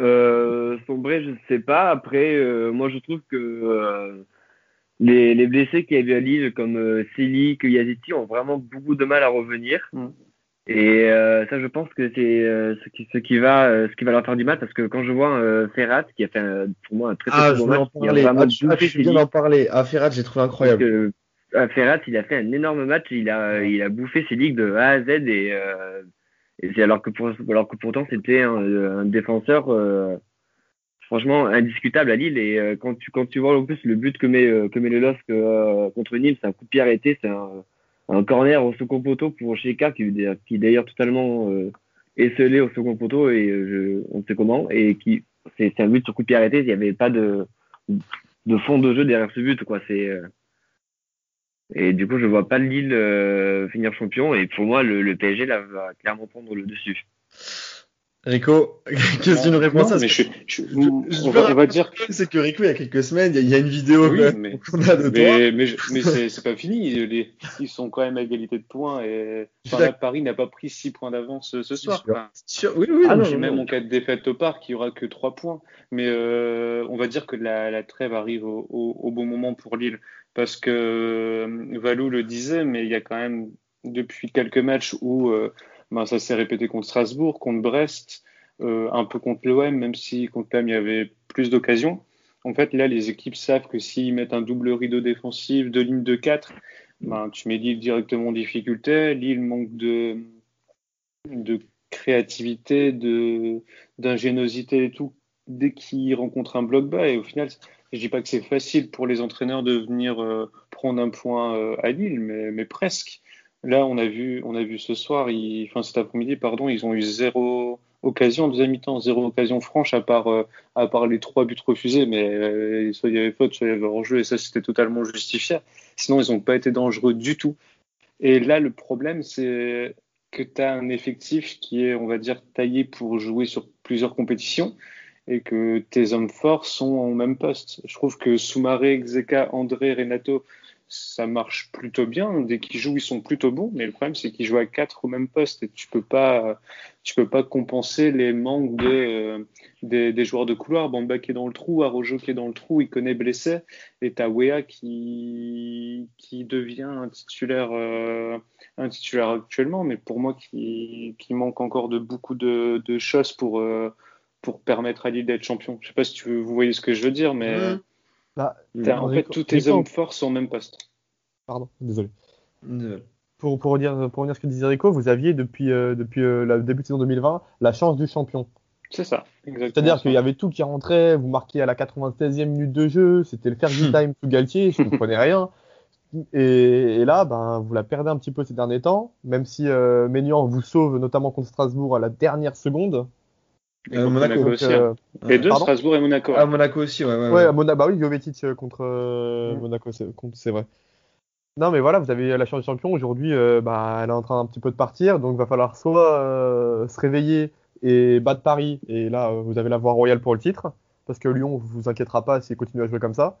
Euh, sombrer, je ne sais pas. Après, euh, moi, je trouve que euh, les, les blessés qui avaient à Lille, comme euh, Selic, Yaziti, ont vraiment beaucoup de mal à revenir. Mm. Et euh, ça, je pense que c'est euh, ce, qui, ce, qui va, euh, ce qui va leur faire du mal, parce que quand je vois euh, Ferrat, qui a fait un- pour moi un très très Ah, bon je match, qui a vraiment Ah, ah, tu viens Selic, d'en parler. Ah, Ferrat, j'ai trouvé incroyable. que, euh, Ferrat, il a fait un énorme match, il a, il a bouffé ses ligues de A à Z et, euh, et c'est alors que pour, alors que pourtant c'était un, un défenseur euh, franchement indiscutable à Lille et euh, quand tu quand tu vois en plus le but que met euh, que met le LOSC euh, contre Nîmes, c'est un coup de pied arrêté, c'est un, un corner au second poteau pour Sheka qui, qui d'ailleurs totalement euh, esselé au second poteau et je, on sait comment et qui c'est un but sur coup de pied arrêté, il n'y avait pas de de fond de jeu derrière ce but quoi, c'est et du coup, je vois pas Lille euh, finir champion. Et pour moi, le, le PSG là, va clairement prendre le dessus. Rico, qu'est-ce que tu nous réponds Non, ça mais je, je- je- on, va, veux on va dire que C'est que Rico, il y a quelques semaines, il y a, il y a une vidéo Oui, mais- qu'on a de. Mais, mais, je- mais c'est pas fini. Les- ils sont quand même à égalité de points. Et enfin, Paris n'a pas pris 6 points d'avance ce, ce soir. Enfin, Sûr- Oui, oui. Ah non, non, même en cas de défaite au parc, il y aura que 3 points. Mais euh, on va dire que la, la trêve arrive au, au- au bon moment pour Lille. Parce que euh, Valou le disait, mais il y a quand même depuis quelques matchs où euh, ben, ça s'est répété contre Strasbourg, contre Brest, euh, un peu contre l'OM, même si contre l'OM il y avait plus d'occasions. En fait, là, les équipes savent que s'ils mettent un double rideau défensif, deux lignes de 4, ben, tu mets Lille directement en difficulté. Lille manque de, de créativité, d'ingéniosité et tout, dès qu'ils rencontrent un bloc bas. Et au final, je dis pas que c'est facile pour les entraîneurs de venir euh, prendre un point euh, à Lille, mais presque. Là, on a vu, on a vu ce soir, enfin cet après-midi, pardon, ils ont eu zéro occasion en deuxième mi-temps, zéro occasion franche à part, euh, à part les trois buts refusés, mais euh, soit il y avait faute, soit il y avait hors-jeu, et ça c'était totalement justifié. Sinon, ils n'ont pas été dangereux du tout. Et là, le problème, c'est que tu as un effectif qui est, on va dire, taillé pour jouer sur plusieurs compétitions et que tes hommes forts sont au même poste. Je trouve que Soumaré, Xeka, André, Renato, ça marche plutôt bien. Dès qu'ils jouent, ils sont plutôt bons. Mais le problème, c'est qu'ils jouent à quatre au même poste et tu peux pas, tu peux pas compenser les manques de, euh, des, des joueurs de couloir. Bamba qui est dans le trou, Arojo qui est dans le trou, il connaît blessé. Et t'as Wea qui, qui devient un titulaire, euh, un titulaire actuellement, mais pour moi qui, qui manque encore de beaucoup de, choses pour, euh, pour permettre à Lille d'être champion. Je sais pas si tu, vous voyez ce que je veux dire, mais Mhm. Bah, t'as- en fait tous tes hommes forts sont au même poste. Pardon, désolé. Désolé. Pour, pour, dire, pour revenir à ce que disait Rico, vous aviez depuis, euh, depuis euh, le début de saison 2020 la chance du champion. C'est ça, exactement. C'est-à-dire qu'il y avait tout qui rentrait, vous marquiez à la 96e minute de jeu, c'était le Fergie time sous Galtier, je comprenais rien. Et, et là, ben, vous la perdez un petit peu ces derniers temps, même si euh, Maignan vous sauve notamment contre Strasbourg à la dernière seconde. Et Euh, Monaco, Monaco aussi. euh, hein. Les deux, Pardon Strasbourg et Monaco. Ah, Monaco aussi, ouais. ouais, Ouais, ouais. à Mona- bah oui, Jovetic euh, contre euh, Mm. Monaco, c'est vrai. Non, mais voilà, vous avez la chance du champion. Aujourd'hui, euh, bah, elle est en train un petit peu de partir, donc il va falloir soit euh, se réveiller et battre Paris, et là, euh, vous avez la voie royale pour le titre, parce que Lyon, vous vous inquiétera pas s'il continue à jouer comme ça.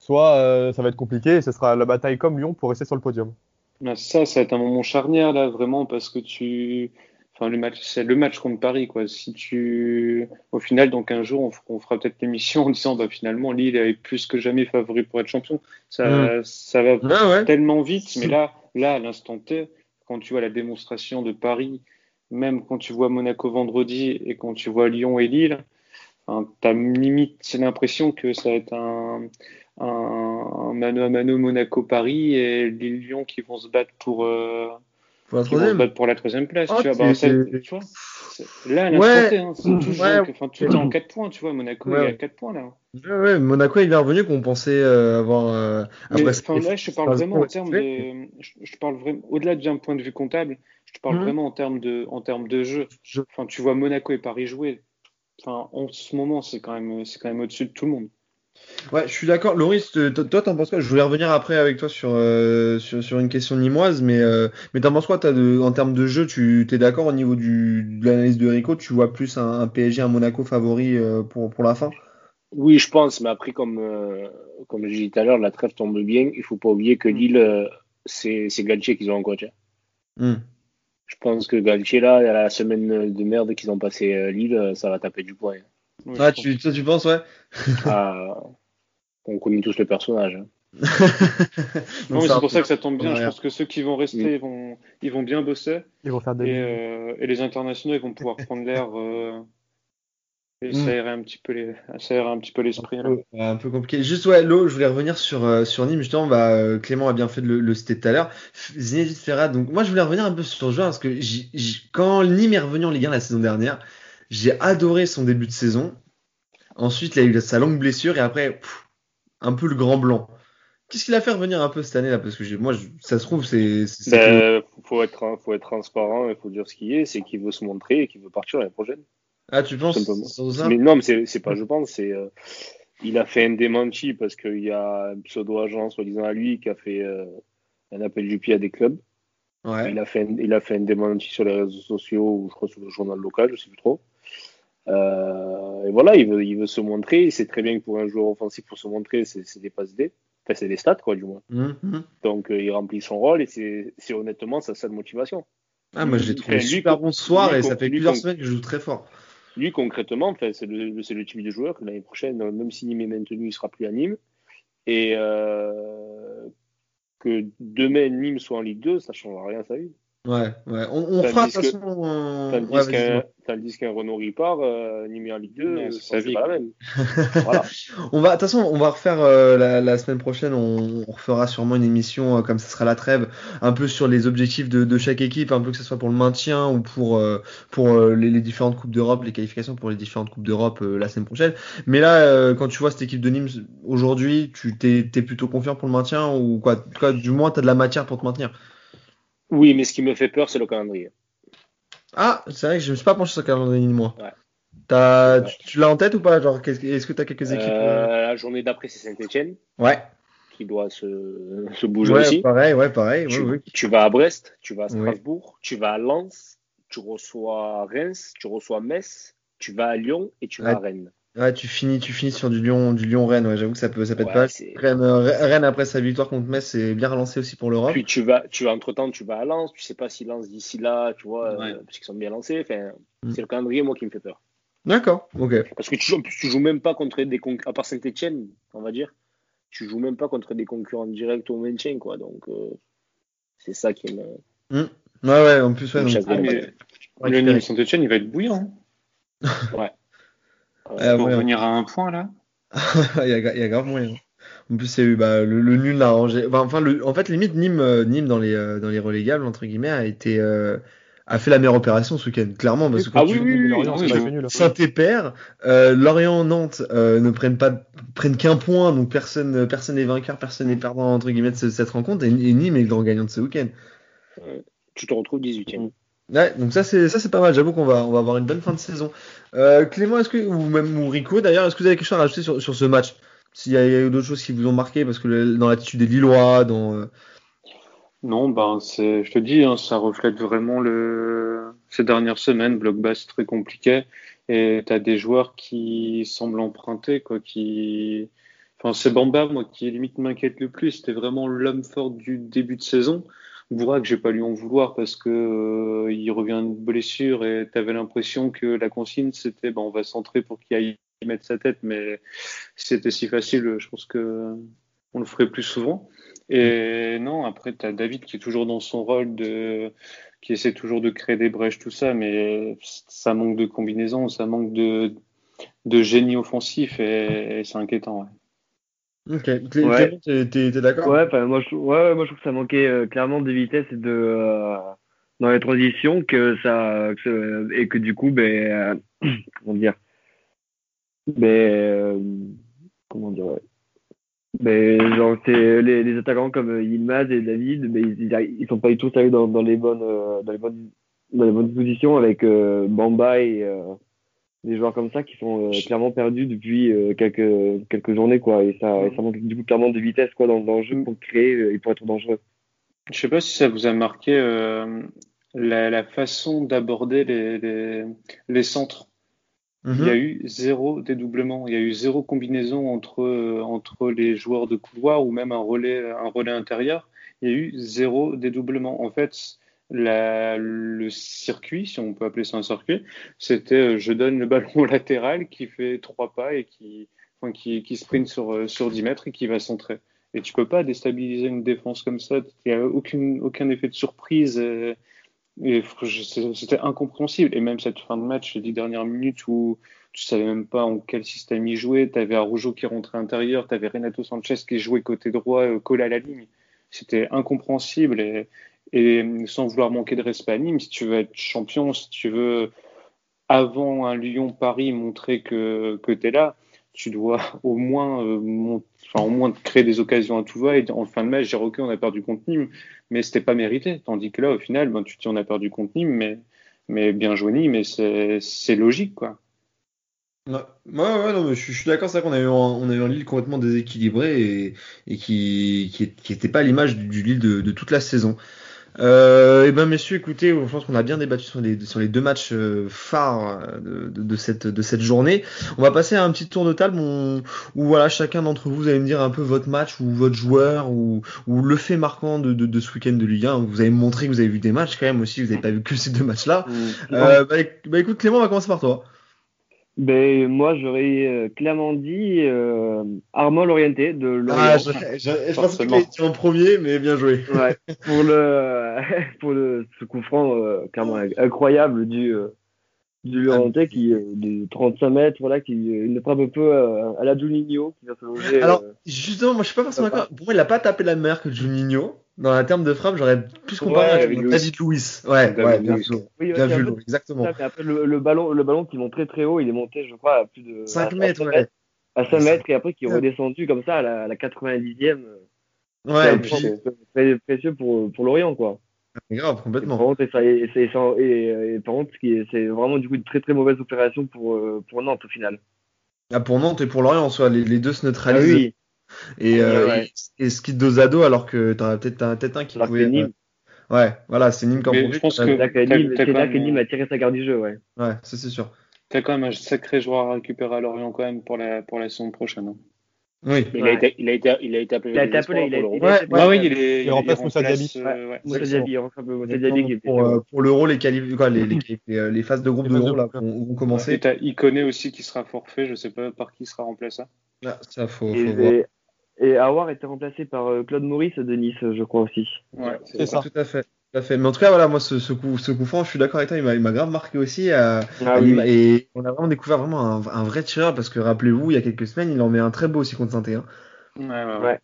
Soit euh, ça va être compliqué, et ce sera la bataille comme Lyon pour rester sur le podium. Ben, ça, ça va être un moment charnière là, vraiment, parce que tu, enfin, le match, c'est le match contre Paris, quoi. Si tu, au final, donc un jour, on, fera peut-être l'émission en disant, bah finalement, Lille est plus que jamais favori pour être champion. Ça, ça va ouais. tellement vite, mais là, là, à l'instant T, quand tu vois la démonstration de Paris, même quand tu vois Monaco vendredi et quand tu vois Lyon et Lille, t'as limite l'impression que ça va être un, un, un mano à mano Monaco-Paris et Lille-Lyon qui vont se battre pour, euh, Pour la qui vont se troisième. pour la troisième place. Ah, tu vois, Bah, ça- tu vois, là, à Ouais. Hein, c'est tout, Ouais. enfin, tout est en 4 points, tu vois. Monaco Ouais. il est à 4 points là. Ouais, ouais, Monaco, il est revenu qu'on pensait euh, avoir. euh, Mais, après, enfin, là, je te parle vraiment en termes de. Je, je parle vraiment au-delà d'un point de vue comptable. Je te parle Mhm. vraiment en termes de, en termes de jeu. Je- Enfin, tu vois Monaco et Paris jouer. Enfin, en ce moment, c'est quand même, c'est quand même au-dessus de tout le monde. Ouais, je suis d'accord. Loris, toi, t'en penses quoi? Je voulais revenir après avec toi sur, euh, sur, sur une question nimoise, mais, euh, mais t'en penses quoi de, en termes de jeu? Tu t'es d'accord au niveau du, de l'analyse de Rico? Tu vois plus un, un PSG, un Monaco favori euh, pour, pour la fin? Oui, je pense, mais après, comme, euh, comme je disais tout à l'heure, la trêve tombe bien. Il faut pas oublier que Lille, euh, c'est Galtier qu'ils ont en coach. hein. Je pense que Galtier, là, à la semaine de merde qu'ils ont passé Lille, ça va taper du poing. Ah, tu, toi, tu penses, ouais Ah, on connaît tous le personnage. hein. Non, mais c'est pour ça que ça tombe bien. Je pense que ceux qui vont rester, ils vont, ils vont bien bosser. Ils vont faire des. Et, euh, et les internationaux, ils vont pouvoir prendre l'air euh, et Mm. s'aérer un petit peu les, un petit peu l'esprit. un peu compliqué. Juste, ouais, Lo, je voulais revenir sur, euh, sur Nîmes, justement, bah, euh, Clément a bien fait de le, le citer tout à l'heure. Zinedine Ferrat, donc, moi, je voulais revenir un peu sur ce joueur, parce que quand Nîmes est revenu en Ligue 1 la saison dernière, j'ai adoré son début de saison. Ensuite, il a eu sa longue blessure, et après, pff, un peu le grand blanc. Qu'est-ce qu'il a fait revenir un peu cette année, là? Parce que moi, je- ça se trouve, c'est, Ben, faut être, faut être transparent, il faut dire ce qu'il est, c'est qu'il veut se montrer et qu'il veut partir l'année prochaine. Ah, tu penses ça? Mais non, mais c'est c'est pas, je pense, c'est, euh, il a fait un démenti parce qu'il y a un pseudo-agent, soi-disant à lui, qui a fait euh, un appel du pied à des clubs. Ouais. Il a fait, un, il a fait un démenti sur les réseaux sociaux ou je crois sur le journal local, je sais plus trop. Euh, et voilà, il veut, il veut se montrer. Il sait très bien que pour un joueur offensif, pour se montrer, c'est des passes D. Enfin, c'est des stats, quoi, du moins. Hum. Donc, euh, il remplit son rôle et c'est honnêtement sa seule motivation. Ah, moi, je l'ai trouvé Enfin, lui, super bon ce soir, lui, et ça fait plusieurs semaines que je joue très fort. Lui, concrètement, enfin, c'est le, type de joueur que l'année prochaine, même si Nîmes est maintenu, il sera plus à Nîmes. Et euh, que demain Nîmes soit en Ligue 2, ça ne changera rien à sa vie. Ouais, ouais. On, on fera de toute façon. euh, Tandis ouais, qu'un Renault Ripard, euh, Nîmes est en Ligue 2, Ouais, euh, c'est pas la même. voilà. On va, de toute façon, on va refaire euh, la, la semaine prochaine. On, on refera sûrement une émission euh, comme ça sera la trêve, un peu sur les objectifs de, de chaque équipe, un peu que ce soit pour le maintien ou pour euh, pour euh, les, les différentes coupes d'Europe, les qualifications pour les différentes coupes d'Europe euh, la semaine prochaine. Mais là, euh, quand tu vois cette équipe de Nîmes aujourd'hui, tu t'es t'es plutôt confiant pour le maintien ou quoi, quoi Du moins, t'as de la matière pour te maintenir. Oui, mais ce qui me fait peur, c'est le calendrier. Ah, c'est vrai que je me suis pas penché sur le calendrier ni moi. Ouais. Tu, tu l'as en tête ou pas Genre, est-ce que t'as quelques équipes euh, Euh, la journée d'après, c'est Saint-Etienne Ouais. qui doit se, se bouger Ouais, aussi. pareil, ouais, pareil. tu, tu vas à Brest, tu vas à Oui. Strasbourg, tu vas à Lens, tu reçois Reims, tu reçois Metz, tu vas à Lyon et tu vas à Rennes. Ouais, tu finis, tu finis sur du Lyon, du Lyon Rennes. Ouais, j'avoue que ça peut, ça peut être Ouais, pas. Rennes, euh, Rennes après sa victoire contre Metz, c'est bien relancé aussi pour l'Europe. Puis tu vas, tu vas entre temps, tu vas à Lens, tu sais pas si Lens d'ici là, tu vois, Ouais. euh, parce qu'ils sont bien lancés. Enfin, Mm. c'est le calendrier moi qui me fait peur. D'accord, ok. Parce que tu, plus, tu joues même pas contre des concurrents, à part Saint-Etienne, on va dire, tu joues même pas contre des concurrents directs au maintien, quoi. Donc euh, c'est ça qui me. Ouais, ouais, en plus, ouais. Donc, chasse Ah, Ouais, mais ouais. le Saint-Etienne, il va être bouillant. hein. Euh, Pour ouais, revenir à un point là. il y a, gra- il y a grave moyen. En plus, il y a eu bah, le, le nul l'a arrangé. Enfin, enfin, le, en fait, limite, Nîmes, euh, Nîmes dans les, euh, dans les relégables, entre guillemets, a été, euh, a fait la meilleure opération ce week-end, clairement. Parce que Ah oui, oui, oui. Saint-Épère, euh, Lorient, Nantes euh, ne prennent pas, prennent qu'un point, donc personne, personne n'est vainqueur, personne n'est perdant entre guillemets de ce- cette rencontre. Et, et Nîmes est le grand gagnant de ce week-end. Tu te retrouves 18ème. Ouais, donc ça c'est ça c'est pas mal. J'avoue qu'on va on va avoir une bonne fin de saison. Euh, Clément, est-ce que ou même Rico d'ailleurs, est-ce que vous avez quelque chose à rajouter sur, sur ce match? S'il y a, eu d'autres choses qui vous ont marqué parce que dans l'attitude des Lillois, dans euh, Non, ben c'est, je te dis, hein, ça reflète vraiment le ces dernières semaines, bloc bas c'est très compliqué et t'as des joueurs qui semblent emprunter quoi, qui, enfin c'est Bamba moi qui limite m'inquiète le plus. C'était vraiment l'homme fort du début de saison. Bourak, j'ai pas lui en vouloir parce que euh, il revient de blessure et t'avais l'impression que la consigne c'était ben on va centrer pour qu'il aille mettre sa tête, mais c'était si facile, je pense que on le ferait plus souvent. Et non, après, tu as David qui est toujours dans son rôle de qui essaie toujours de créer des brèches, tout ça, mais ça manque de combinaison, ça manque de, de génie offensif et, et c'est inquiétant. Ouais. Ok, Ouais. T'es t'es d'accord? Ouais, enfin, moi, je, ouais, ouais, moi je trouve que ça manquait euh, clairement de vitesse et de euh, dans les transitions que ça que, et que du coup ben euh, comment dire? Ben euh, comment dire ouais. ben genre c'est les, les attaquants comme euh, Yilmaz et David ben ils, ils, sont pas du tout allés dans, dans les bonnes euh, dans les bonnes dans les bonnes positions avec Bamba et des joueurs comme ça qui sont euh, clairement perdus depuis euh, quelques quelques journées quoi et ça et ça manque du coup clairement de vitesse quoi dans, dans le jeu pour créer euh, et pour être dangereux Je sais pas si ça vous a marqué euh, la, la façon d'aborder les, les, les centres. Il y a Mhm. eu zéro dédoublement, il y a eu zéro combinaison entre, entre les joueurs de couloir ou même un relais, un relais intérieur. Il y a eu zéro dédoublement. En fait, le circuit, si on peut appeler ça un circuit, c'était euh, je donne le ballon latéral qui fait trois pas et qui, enfin, qui, sprint sur, euh, sur 10 mètres et qui va centrer. Et tu peux pas déstabiliser une défense comme ça. Il n'y a aucune, aucun effet de surprise. Et c'était incompréhensible. Et même cette fin de match, les dix dernières minutes où tu savais même pas en quel système il jouait, tu avais Arujo qui rentrait à l'intérieur, tu avais Renato Sanchez qui jouait côté droit, euh, collé à la ligne. C'était incompréhensible. Et sans vouloir manquer de respect à Nîmes, si tu veux être champion, si tu veux, avant un Lyon-Paris, montrer que, que tu es là, tu dois au moins, euh, enfin, au moins créer des occasions à tout va. Et en fin de match, dire ok, on a perdu contre Nîmes, mais c'était pas mérité. Tandis que là, au final, ben, tu te dis on a perdu contre Nîmes, mais, mais bien joué Nîmes, mais c'est logique, quoi. Ouais, ouais, non, mais je, suis d'accord, c'est vrai qu'on a eu un, Lille complètement déséquilibré et, et qui, qui, qui était pas l'image du, Lille de toute la saison. Euh, et ben messieurs, écoutez, je pense qu'on a bien débattu sur les, sur les deux matchs euh, phares de, de, de, cette, de cette journée. On va passer à un petit tour de table où, où voilà, chacun d'entre vous, vous allez me dire un peu votre match ou votre joueur ou, ou le fait marquant de, de, de ce week-end de Ligue 1. Vous avez montré que vous avez vu des matchs quand même aussi, vous n'avez pas vu que ces deux matchs-là. Mmh. Euh, bah, bah, écoute Clément, on va commencer par toi. Ben, moi, j'aurais euh, clairement dit euh, Armand Lorienté de Lorient. Ah, je, je, je pensais que tu en premier, mais bien joué. Ouais, pour le, pour le, ce coup franc euh, clairement incroyable du, euh, du Lorienté qui, euh, de 35 mètres, voilà, qui euh, une frappe un peu euh, à la Juninho, qui vient se loger. Alors, euh, justement, moi je suis pas forcément d'accord. Pour moi, il a pas tapé la mer que Juninho. Dans un terme de frappe, j'aurais plus comparé Ouais, à David Luiz. Ouais, David ouais, bien ouais. oui, Bien vu, peu exactement. ça, mais après, le, le ballon, le ballon qui monte très très haut, il est monté, je crois, à plus de 5 à- mètres, à ouais. à 5 mètres et après qui est redescendu comme ça à la, à la 90e. Ouais, C'est et puis, très précieux pour, pour Lorient, quoi. grave, Et par complètement. contre, et c'est- par contre, c'est vraiment du coup une très très mauvaise opération pour, euh, pour Nantes au final. Ah, pour Nantes et pour Lorient, en soi, les, les deux se Ah neutralisent. oui, Et, euh, Ouais, et, et skitt dos à dos, alors que t'en as peut-être as peut-être un qui alors pouvait. Nîmes. Ouais, voilà, c'est Nîmes qui en Mais profite. je pense Euh, que- C'est là que Nîmes, même, euh, a tiré sa garde du jeu, ouais. Ouais, ça c'est sûr. T'as quand même un sacré joueur à récupérer à Lorient quand même pour la, pour la saison prochaine. hein. Oui. Il, Ouais. a été, il, a été, il a été appelé Il a été appelé, il a, espoirs il pour a Ouais, été Ouais, ouais, il est, Il remplace Moussa Diaby. euh, un qui pour, euh, pour l'euro, les, quoi, les, les, les, les phases de groupe de l'euro vont, vont Et commencer. t'as Iconé aussi qui sera forfait, je sais pas par qui sera remplacé. Ah, ça, faut, faut voir. Et, Aouar était remplacé par euh, Claude Maurice de Nice, je crois aussi. Ouais, C'est ça. Tout à fait. Tout à fait. Mais en tout cas, voilà, moi, ce, ce coup, ce coup franc, je suis d'accord avec toi, il m'a, il m'a grave marqué aussi. euh, Ah oui. Et on a vraiment découvert vraiment un, un vrai tireur parce que rappelez-vous, il y a quelques semaines, il en met un très beau aussi contre saint ouais, ouais. ouais. Ouais.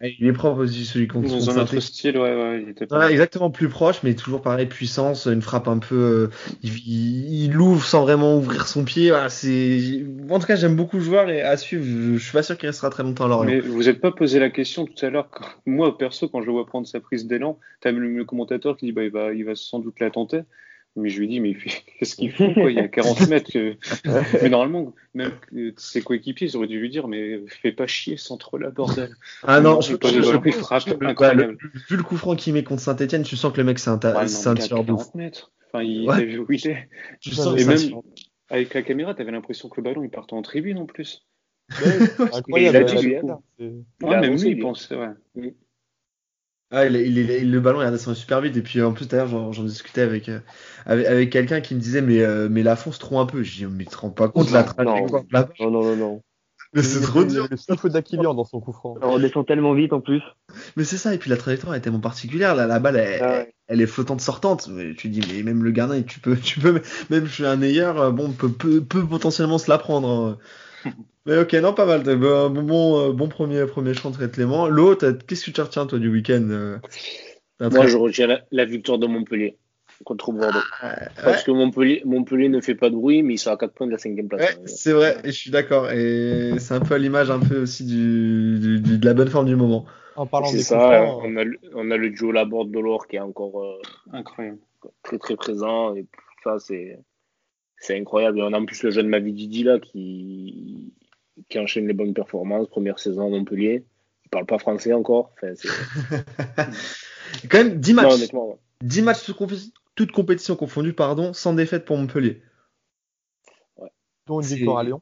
Il est propre aussi celui contre, Dans un autre style, ouais, ouais, il était pas. Voilà, exactement plus proche, mais toujours pareil, puissance, une frappe un peu. euh, il, il- il ouvre sans vraiment ouvrir son pied. Voilà, c'est. En tout cas, j'aime beaucoup le joueur et à suivre. Je, je suis pas sûr qu'il restera très longtemps à Lorient. Mais vous n'êtes pas posé la question tout à l'heure. Moi, perso, quand je le vois prendre sa prise d'élan, t'as le, le commentateur qui dit bah, il, va, il va sans doute la tenter. Mais je lui dis, mais qu'est-ce qu'il fout quoi Il y a 40 mètres. que- mais normalement, même que ses coéquipiers, ils auraient dû lui dire mais fais pas chier, centre la bordel. Ah non, je, je, pas je- je- frappe je- bah, le- vu le coup franc qu'il met contre Saint-Etienne, tu sens que le mec c'est un, ta- Ouais, non, un tireur de ouf. 40 mètres. Enfin, il Ouais. vu où il est. Tu Ouais, sens Et même avec la caméra, t'avais l'impression que le ballon il partait en tribune en plus. Incroyable. Il a dit, lui, Ouais, même lui, il pensait, ouais. Ah, il, il, il- le ballon il a descendu super vite et puis en plus d'ailleurs j'en, j'en discutais avec euh, avec, avec quelqu'un qui me disait mais euh, mais la fonce trop un peu. Je dis mais tu te rends pas compte Non, la non. trajectoire la- Non, non, non, non. Mais c'est trop le- dur. Le souffle d'Aquilian dans son coup franc. On redescend tellement vite en plus. Mais c'est ça et puis la trajectoire est tellement particulière là la balle elle, Ah ouais. elle est flottante sortante. Mais tu dis mais même le gardien tu peux tu peux même je suis un meilleur euh, bon peut, peut, peut potentiellement se la prendre. hein. Mais ok non pas mal. Bon bon, bon, euh, bon premier premier choix de Clément. L'autre qu'est-ce que tu retiens toi du week-end euh, Moi, je retiens la, la victoire de Montpellier contre Bordeaux. Ouais, Parce que Montpellier, Montpellier ne fait pas de bruit, mais ils sont à 4 points de la cinquième place. Ouais, c'est vrai, et je suis d'accord. Et c'est un peu à l'image un peu aussi du, du- du- de la bonne forme du moment. En parlant C'est des ça, on a, le- on a le duo Laborde de l'or qui est encore euh, Incroyable. très très présent. Et ça, c'est c'est incroyable. Et on a en plus le jeune Mavididi là qui, qui enchaîne les bonnes performances. Première saison à Montpellier. Il parle pas français encore. Enfin, c'est- Quand même 10 non, matchs, honnêtement, ouais. 10 matchs toutes compé- toutes compétitions confondues, pardon, sans défaite pour Montpellier. dont une victoire à Lyon.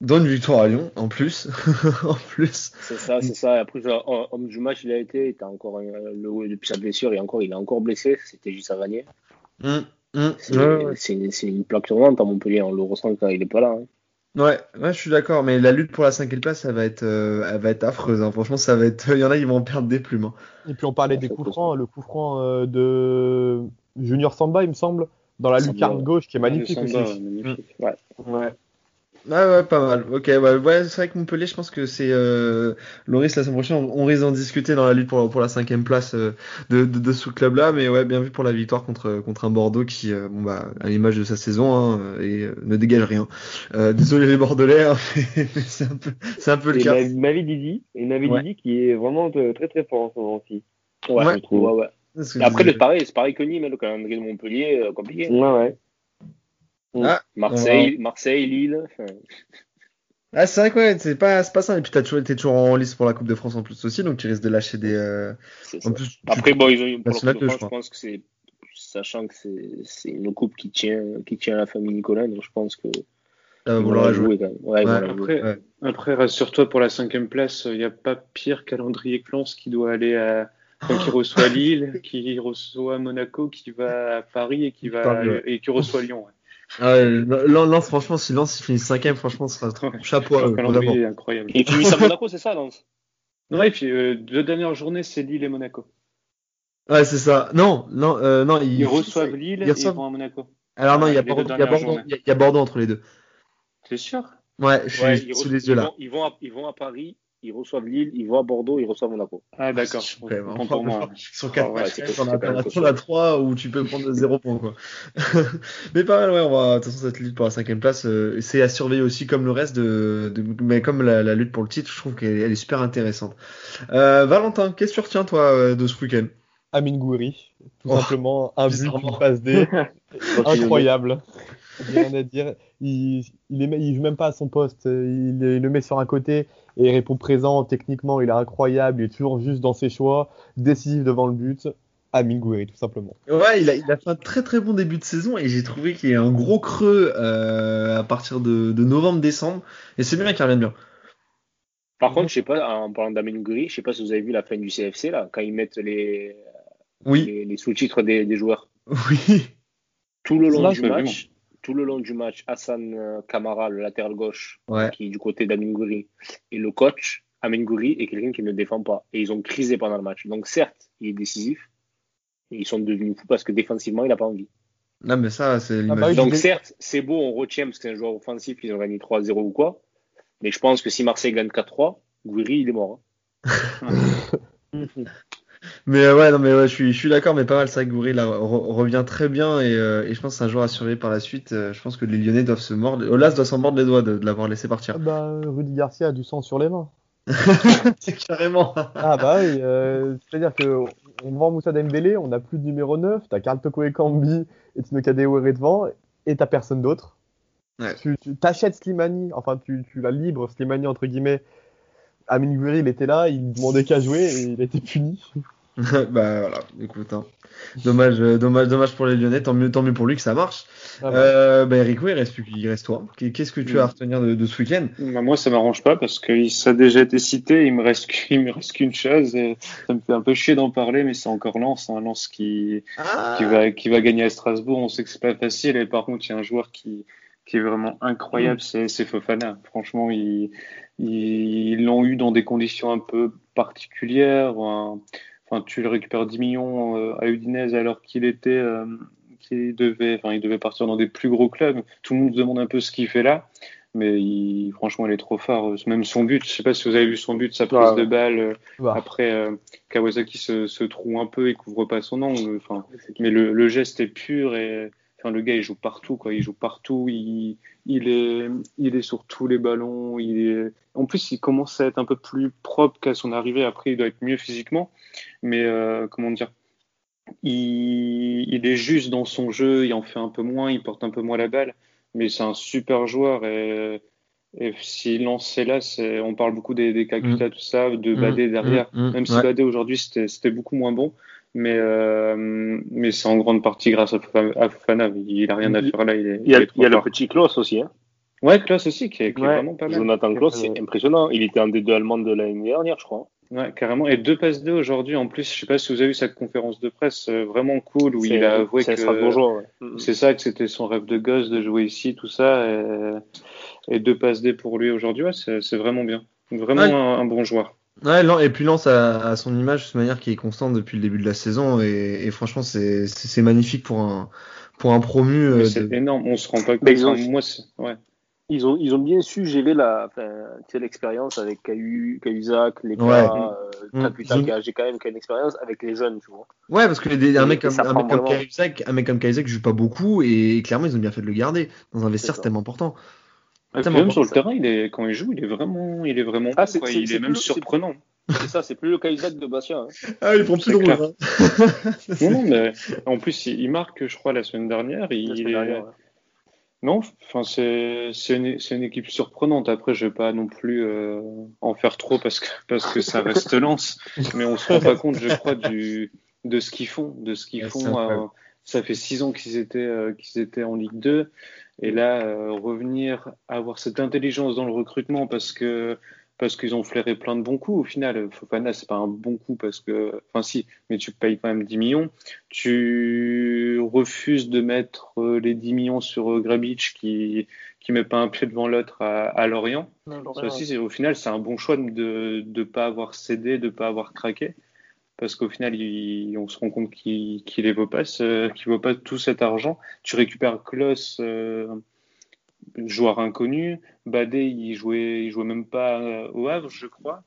Dont une victoire à Lyon, en plus. en plus. C'est ça, c'est ça. Après, homme du match, il a été, il était encore, euh, le, depuis sa blessure, et encore, il est encore blessé. C'était juste à Vanier. Hum, C'est ouais, ouais. c'est- c'est une plaque tournante à Montpellier, on le ressent quand il est pas là. hein. Ouais, ouais, je suis d'accord, mais la lutte pour la cinquième place, ça va être, euh, elle va être affreuse. hein. Franchement, ça va être, il y en a qui vont en perdre des plumes. hein. Et puis on parlait des coups francs, le coup franc euh, de Junior Samba, il me semble, dans la lucarne gauche, qui est magnifique Samba, aussi. magnifique. Ouais. Ouais, ouais, pas mal. Ok, ouais, ouais, c'est vrai que Montpellier, je pense que c'est euh, Loris la semaine prochaine, on, on risque d'en discuter dans la lutte pour, pour la cinquième place euh, de, de, de ce club-là, mais ouais, bien vu pour la victoire contre contre un Bordeaux qui, euh, bon bah, à l'image de sa saison, hein, et euh, ne dégage rien. Euh, désolé les Bordelais, hein, mais, mais c'est un peu, c'est un peu le Et cas. Ma- Mavi Didi, et Mavi Ouais. Didi qui est vraiment très très fort en ce moment aussi. Ouais, Ouais. je trouve, ouais, ouais. Après, c'est pareil, c'est pareil que Nîmes, hein, le calendrier de Montpellier, compliqué. Ouais, ouais. Ah, Marseille, Marseille, Lille. Ah, c'est vrai que ouais, c'est pas, c'est pas ça. Et puis t'as toujours été toujours en lice pour la Coupe de France en plus aussi, donc tu risques de lâcher des. euh, En tu- Après, bon, ils ont eu pour la Coupe de France, je je pense que c'est, sachant que c'est, une coupe qui tient, qui tient à la famille Nicolas, donc je pense que. jouer. jouer quand même. Ouais, Ouais. Après, Ouais. après rassure-toi pour la cinquième place, il n'y a pas pire calendrier que Lens qui doit aller à. enfin, qui reçoit Lille, qui reçoit Monaco, qui va à Paris et qui va et qui reçoit Lyon. Ouais. Ah Lens, franchement, si il finit cinquième, franchement, ce sera trop- Ouais. chapeau incroyable. Et puis, à Monaco, c'est ça, Lens Ouais, et puis euh, deux dernières journées, c'est Lille et Monaco. Ouais, c'est ça. Non, non, euh, non, ils, Ils reçoivent Lille ils et ils vont à Monaco. Alors non, il y a Bordeaux, il y a dernières Bordeaux, journées. il y a- il y a Bordeaux entre les deux. C'est sûr? Ouais, je suis Ouais, sous les yeux ils là. vont, ils, vont à, ils vont à Paris, ils reçoivent Lille, ils vont à Bordeaux, ils reçoivent Monaco. Ah d'accord. Bah, moi. Sur 4 Ah ouais, matchs, c'est on a, quand même on a- costaud. on a 3 où tu peux prendre 0 points quoi. mais pas mal, ouais, on va, de toute façon, cette lutte pour la cinquième place, euh, c'est à surveiller aussi comme le reste de, de- mais comme la, la lutte pour le titre, je trouve qu'elle elle est super intéressante. Euh, Valentin, qu'est-ce que tu retiens toi euh, de ce week-end? Amin Gouiri, tout Oh, simplement, un but, une passe D, incroyable. Rien à dire. Il, il, est, il joue même pas à son poste. Il, il le met sur un côté et il répond présent. Techniquement, il est incroyable. Il est toujours juste dans ses choix. Décisif devant le but. Amin Gouiri, tout simplement. Ouais, il a, il a fait un très très bon début de saison et j'ai trouvé qu'il y a un gros creux euh, à partir de, de novembre-décembre et c'est bien qu'il revienne bien. Par contre, je sais pas, en parlant d'Amin Gouiri, je sais pas si vous avez vu la fin du CFC, là, quand ils mettent les, Oui, les, les sous-titres des, des joueurs. oui. Tout le long Là, du match, tout le long du match, Hassan euh, Kamara, le latéral gauche, Ouais. qui est du côté d'Amin et le coach, Amin est quelqu'un qui ne défend pas. Et ils ont crisé pendant le match. Donc certes, il est décisif, et ils sont devenus fous parce que défensivement, il n'a pas envie. Non mais ça c'est l'image. bah oui, Donc certes, c'est beau, on retient parce que c'est un joueur offensif, ils ont gagné 3-0 ou quoi. Mais je pense que si Marseille gagne 4-3, Gouiri, il est mort. hein. Mais euh, ouais, non, mais ouais, je suis, je suis d'accord, mais pas mal. Que Goury là, re- revient très bien et, euh, et je pense que c'est un joueur à surveiller par la suite. Euh, je pense que les Lyonnais doivent se mordre. Olas doit s'en mordre les doigts de, de l'avoir laissé partir. Ah bah, Rudy Garcia a du sang sur les mains. C'est carrément. Ah bah oui, euh, c'est-à-dire que on vend Moussa Dembélé, on n'a plus de numéro 9, t'as Karl Toko Ekambi et Tino Kadewere devant, et t'as personne d'autre. Ouais. Tu, t'achètes Slimani, enfin tu, tu la libres, Slimani entre guillemets. Amin Gouiri, il était là, il demandait qu'à jouer et il a été puni. bah voilà, écoute. hein. Dommage, euh, dommage, dommage pour les Lyonnais. Tant mieux, tant mieux pour lui que ça marche. Ah bah. Euh, bah Erico, il reste reste toi. Qu'est-ce que tu as à retenir de, de ce week-end? Bah, moi, ça m'arrange pas parce que ça a déjà été cité. Il me reste, il me reste qu'une chose. Et ça me fait un peu chier d'en parler, mais c'est encore Lens, un Lens qui, ah, qui va, qui va gagner à Strasbourg. On sait que c'est pas facile. Et par contre, il y a un joueur qui, qui est vraiment incroyable, c'est, c'est Fofana. Franchement, ils, l'ont eu dans des conditions un peu particulières. Enfin, tu le récupères 10 millions euh, à Udinese alors qu'il était, euh, qu'il devait, enfin, il devait partir dans des plus gros clubs. Tout le monde se demande un peu ce qu'il fait là. Mais il, franchement, il est trop fort. Même son but, je sais pas si vous avez vu son but, sa prise Ouais. de balle. euh, Bah, après, euh, Kawasaki se, se trouve un peu et couvre pas son angle. Enfin, mais le, le geste est pur et enfin, le gars il joue partout quoi. Il joue partout. Il, il est, il est sur tous les ballons. Il est, en plus, il commence à être un peu plus propre qu'à son arrivée. Après, il doit être mieux physiquement. Mais euh, comment dire, il, il est juste dans son jeu. Il en fait un peu moins. Il porte un peu moins la balle. Mais c'est un super joueur et et s'il lance c'est là, on parle beaucoup des, des Kakuta, tout ça, de Mm, Badé derrière. mm, mm, Même si ouais. Badé aujourd'hui c'était beaucoup moins bon, mais euh, mais c'est en grande partie grâce à, à Fofana. Il a rien à faire là. Il est, Il y a, il est trop il y a le petit Klaus aussi. Hein. Ouais, Klaus aussi, qui est, qui est vraiment pas mal. Jonathan Klaus, c'est impressionnant. Il était en D2 allemande de l'année dernière, je crois. Ouais, carrément. Et deux passes 2 aujourd'hui en plus. Je sais pas si vous avez vu cette conférence de presse euh, vraiment cool où il a avoué un que Strasbourgeois, ouais. C'est ça, que c'était son rêve de gosse de jouer ici, tout ça. Et, et deux passes D pour lui aujourd'hui, ouais, c'est c'est vraiment bien. Vraiment Ouais. un, un bon joueur. Ouais, et puis Lance a, a son image de manière qui est constante depuis le début de la saison et, et franchement c'est magnifique pour un pour un promu. euh, C'est de- énorme. On se rend pas compte. Ils ont- moi, ouais. Ils ont, ils ont bien su gérer la, enfin, tu sais, l'expérience avec Cahu, Cahuzac, les Ouais. gars, Mm. euh, qui a j'ai quand même une expérience avec les jeunes, tu vois. Ouais, parce que un mec comme un mec comme. Kaisak, un mec comme joue pas beaucoup et clairement ils ont bien fait de le garder dans un vestiaire c'est tellement important. Et puis Tellement même sur le terrain, il est, quand il joue, il est vraiment, il est vraiment Ah, bon, quoi. c'est- il est même plus- surprenant. C'est ça, c'est plus le Cahuzac de Bastien. hein. Ah, il prend plus de rouge. hein. Non, non, mais en plus, il, marque, je crois, la semaine dernière. Il, La il semaine est- dernière, ouais. Non, enfin, c'est c'est une, c'est une équipe surprenante. Après, je vais pas non plus euh, en faire trop parce que, parce que ça reste lance. Mais on se rend pas compte, je crois, du, de ce qu'ils font. De ce qu'ils Ouais, font. euh, ça fait six ans qu'ils étaient, euh, qu'ils étaient en Ligue 2. Et là, euh, revenir, avoir cette intelligence dans le recrutement parce que parce qu'ils ont flairé plein de bons coups. Au final, Fofana, c'est pas un bon coup parce que, enfin si, mais tu payes quand même 10 millions. Tu refuses de mettre euh, les 10 millions sur euh, Grabic qui qui met pas un pied devant l'autre à, à Lorient. Ça aussi, au final, c'est un bon choix de ne pas avoir cédé, de pas avoir craqué. Parce qu'au final, on se rend compte qu'il qu'il les vaut pas, vaut pas tout cet argent. Tu récupères Klaus, euh, joueur inconnu. Badé, il jouait, il jouait même pas euh, au Havre, je crois.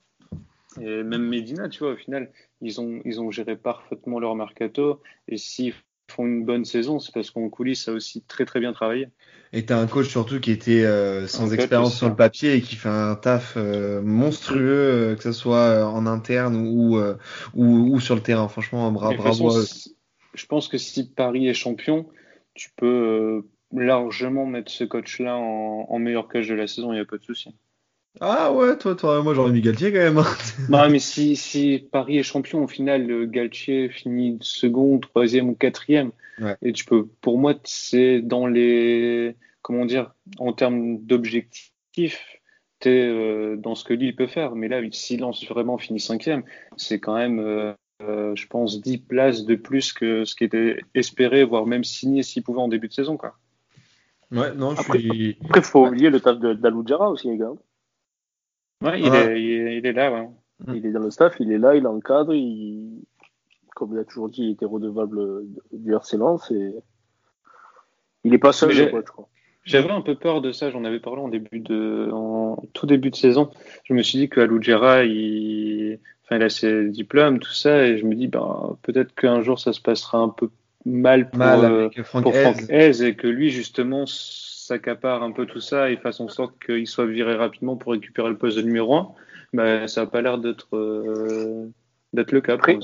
Et même Medina, tu vois, au final, ils ont, ils ont géré parfaitement leur mercato. Et s'ils font une bonne saison, c'est parce qu'en coulisses, ça a aussi très très bien travaillé. Et t'as un coach surtout qui était euh, sans expérience sur le papier et qui fait un taf euh, monstrueux, euh, que ce soit en interne ou, euh, ou, ou sur le terrain. Franchement, bra- bravo. façon, je pense que si Paris est champion, tu peux largement mettre ce coach-là en, en meilleur coach de la saison, il n'y a pas de souci. Ah ouais, toi, toi, moi j'aurais mis Galtier quand même. hein. Non, mais si, si Paris est champion, au final, le Galtier finit second, troisième ou quatrième. Ouais. Et tu peux, pour moi, c'est dans les, comment dire, en termes d'objectifs, t'es euh, dans ce que Lille peut faire. Mais là, si Lens vraiment finit cinquième, c'est quand même, euh, euh, je pense, 10 places de plus que ce qui était espéré, voire même signé s'il pouvait en début de saison, quoi. Ouais, non, je Après- suis. Après, faut oublier le taf de d'Aloudjara aussi, les gars. Ouais, il, est, il, est, il est là, ouais. Mm. Il est dans le staff, il est là, il encadre, il... comme il a toujours dit, il était redevable du RC Lens et il est pas seul, coach, quoi. J'avais un peu peur de ça, j'en avais parlé en début de, en tout début de saison. Je me suis dit que Aloudjera, il, enfin, il a ses diplômes, tout ça, et je me dis, ben, peut-être qu'un jour ça se passera un peu mal pour, Mal euh, avec Franck pour Hez. Franck Hez et que lui, justement, s'accapare un peu tout ça et fasse en sorte qu'il soit viré rapidement pour récupérer le poste de numéro 1. Ben, ça n'a pas l'air d'être, euh, d'être le cas. Après.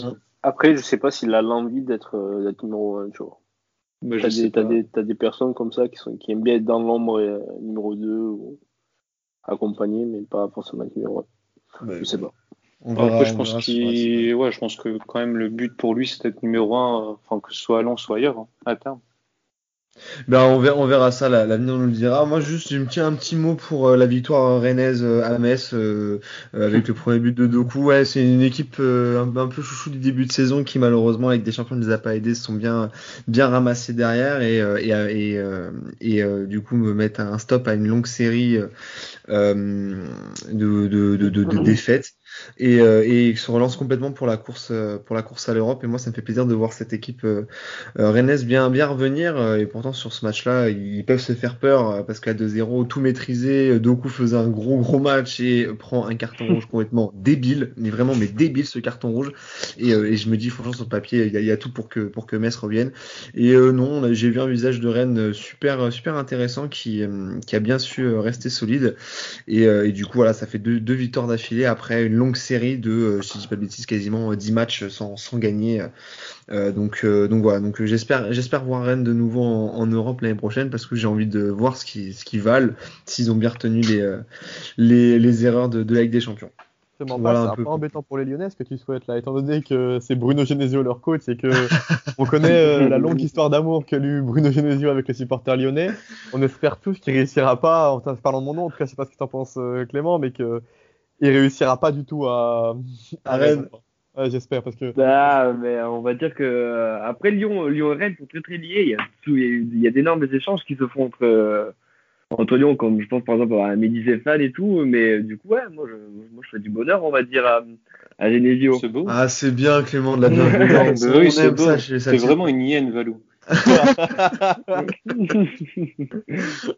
Après, je sais pas s'il a l'envie d'être euh, numéro 1, tu vois. Je T'as des, des, personnes comme ça qui, sont, qui aiment bien être dans l'ombre euh, numéro 2 ou accompagné, mais pas forcément numéro 1. Ouais, Je sais pas. on Après, verra- je pense verra qu'il, ouais, je pense que quand même le but pour lui, c'est d'être numéro un, euh, enfin que ce soit à Lens ou ailleurs, hein, à terme. Ben, on verra, on verra ça, la- l'avenir nous le dira. Moi, juste un petit, un petit mot pour euh, la victoire rennaise euh, à Metz euh, euh, avec le premier but de Doku. Ouais, c'est une équipe euh, un, un peu chouchou du début de saison qui, malheureusement, avec des champions ne les a pas aidés, se sont bien, bien ramassés derrière et, euh, et, euh, et, et, du coup me mettre un stop à une longue série de, de, de, de, de défaites et, euh, et se relance complètement pour la course, euh, pour la course à l'Europe. Et moi, ça me fait plaisir de voir cette équipe euh, rennaise bien, bien revenir. et pourtant, sur ce match-là, ils peuvent se faire peur parce qu'à 2-0, tout maîtrisé. Doku faisait un gros, gros match et prend un carton rouge complètement débile, mais vraiment, mais débile ce carton rouge. Et, et je me dis, franchement, sur le papier, il y, a- il y a tout pour que, pour que Metz revienne. Et euh, non, j'ai vu un visage de Rennes super, super intéressant qui, qui a bien su rester solide. Et, et du coup, voilà, ça fait deux, deux victoires d'affilée après une longue série de, euh, si je dis pas de bêtises, quasiment euh, 10 matchs sans, sans gagner. Euh, donc, euh, donc voilà, donc euh, j'espère, j'espère voir Rennes de nouveau en, en Europe l'année prochaine parce que j'ai envie de voir ce qu'ils, ce qu'ils valent, s'ils ont bien retenu les, euh, les, les erreurs de, de la Ligue des Champions. Voilà, un C'est un peu. peu embêtant pour les Lyonnais ce que tu souhaites là, étant donné que c'est Bruno Genesio leur coach et que on connaît euh, la longue histoire d'amour qu'a eu Bruno Genesio avec les supporters lyonnais. On espère tous qu'il réussira pas, en parlant de mon nom, en tout cas je sais pas ce que tu en penses euh, Clément, mais que il réussira pas du tout à, À Rennes. Ouais, J'espère parce que Bah, mais on va dire que euh, après Lyon, Lyon et Rennes sont très très liés. Il y a, il y d'énormes échanges qui se font entre euh, entre Lyon, comme je pense par exemple à Mehdi Zéphane et tout. Mais euh, du coup, ouais, moi je, moi je fais du bonheur, on va dire à, à Genesio. C'est beau. Ah, c'est bien, Clément, de la bienveillance. Oui, c'est beau. C'est vraiment une hyène, Valou.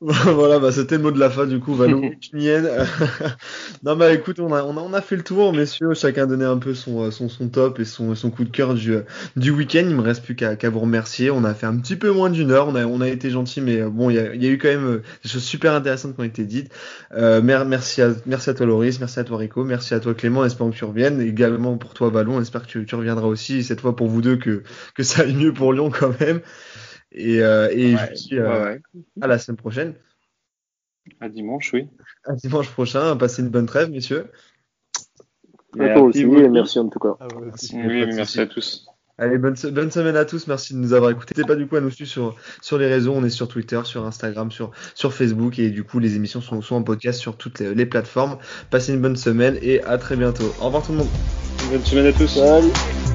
Voilà, bah, c'était le mot de la fin du coup, Valou. Non, bah écoute, on a, on, a, on a fait le tour, messieurs. Chacun donnait un peu son, euh, son, son top et son, son coup de cœur du, euh, du week-end. Il me reste plus qu'à qu'à vous remercier. On a fait un petit peu moins d'une heure. On a, on a été gentil, mais euh, bon, il y a, y a eu quand même des choses super intéressantes qui ont été dites. Euh, mer- merci, à, merci à toi, Loris. Merci à toi, Rico. Merci à toi, Clément. Espérons que tu reviennes. Également pour toi, Valou. On espère que tu, tu reviendras aussi. Cette fois pour vous deux, que, que ça aille mieux pour Lyon quand même. Et, euh, et je vous dis, euh, Ouais, ouais. à la semaine prochaine. À dimanche, oui. À dimanche prochain. Passez une bonne trêve, messieurs. À aussi, et merci en tout cas. Ah Oui, merci à tous. Allez, bonne, se- bonne semaine à tous. Merci de nous avoir écoutés. N'hésitez pas du coup à nous suivre sur, sur les réseaux. On est sur Twitter, sur Instagram, sur, sur Facebook. Et du coup, les émissions sont, sont en podcast sur toutes les, les plateformes. Passez une bonne semaine et à très bientôt. Au revoir tout le monde. Bonne semaine à tous. Salut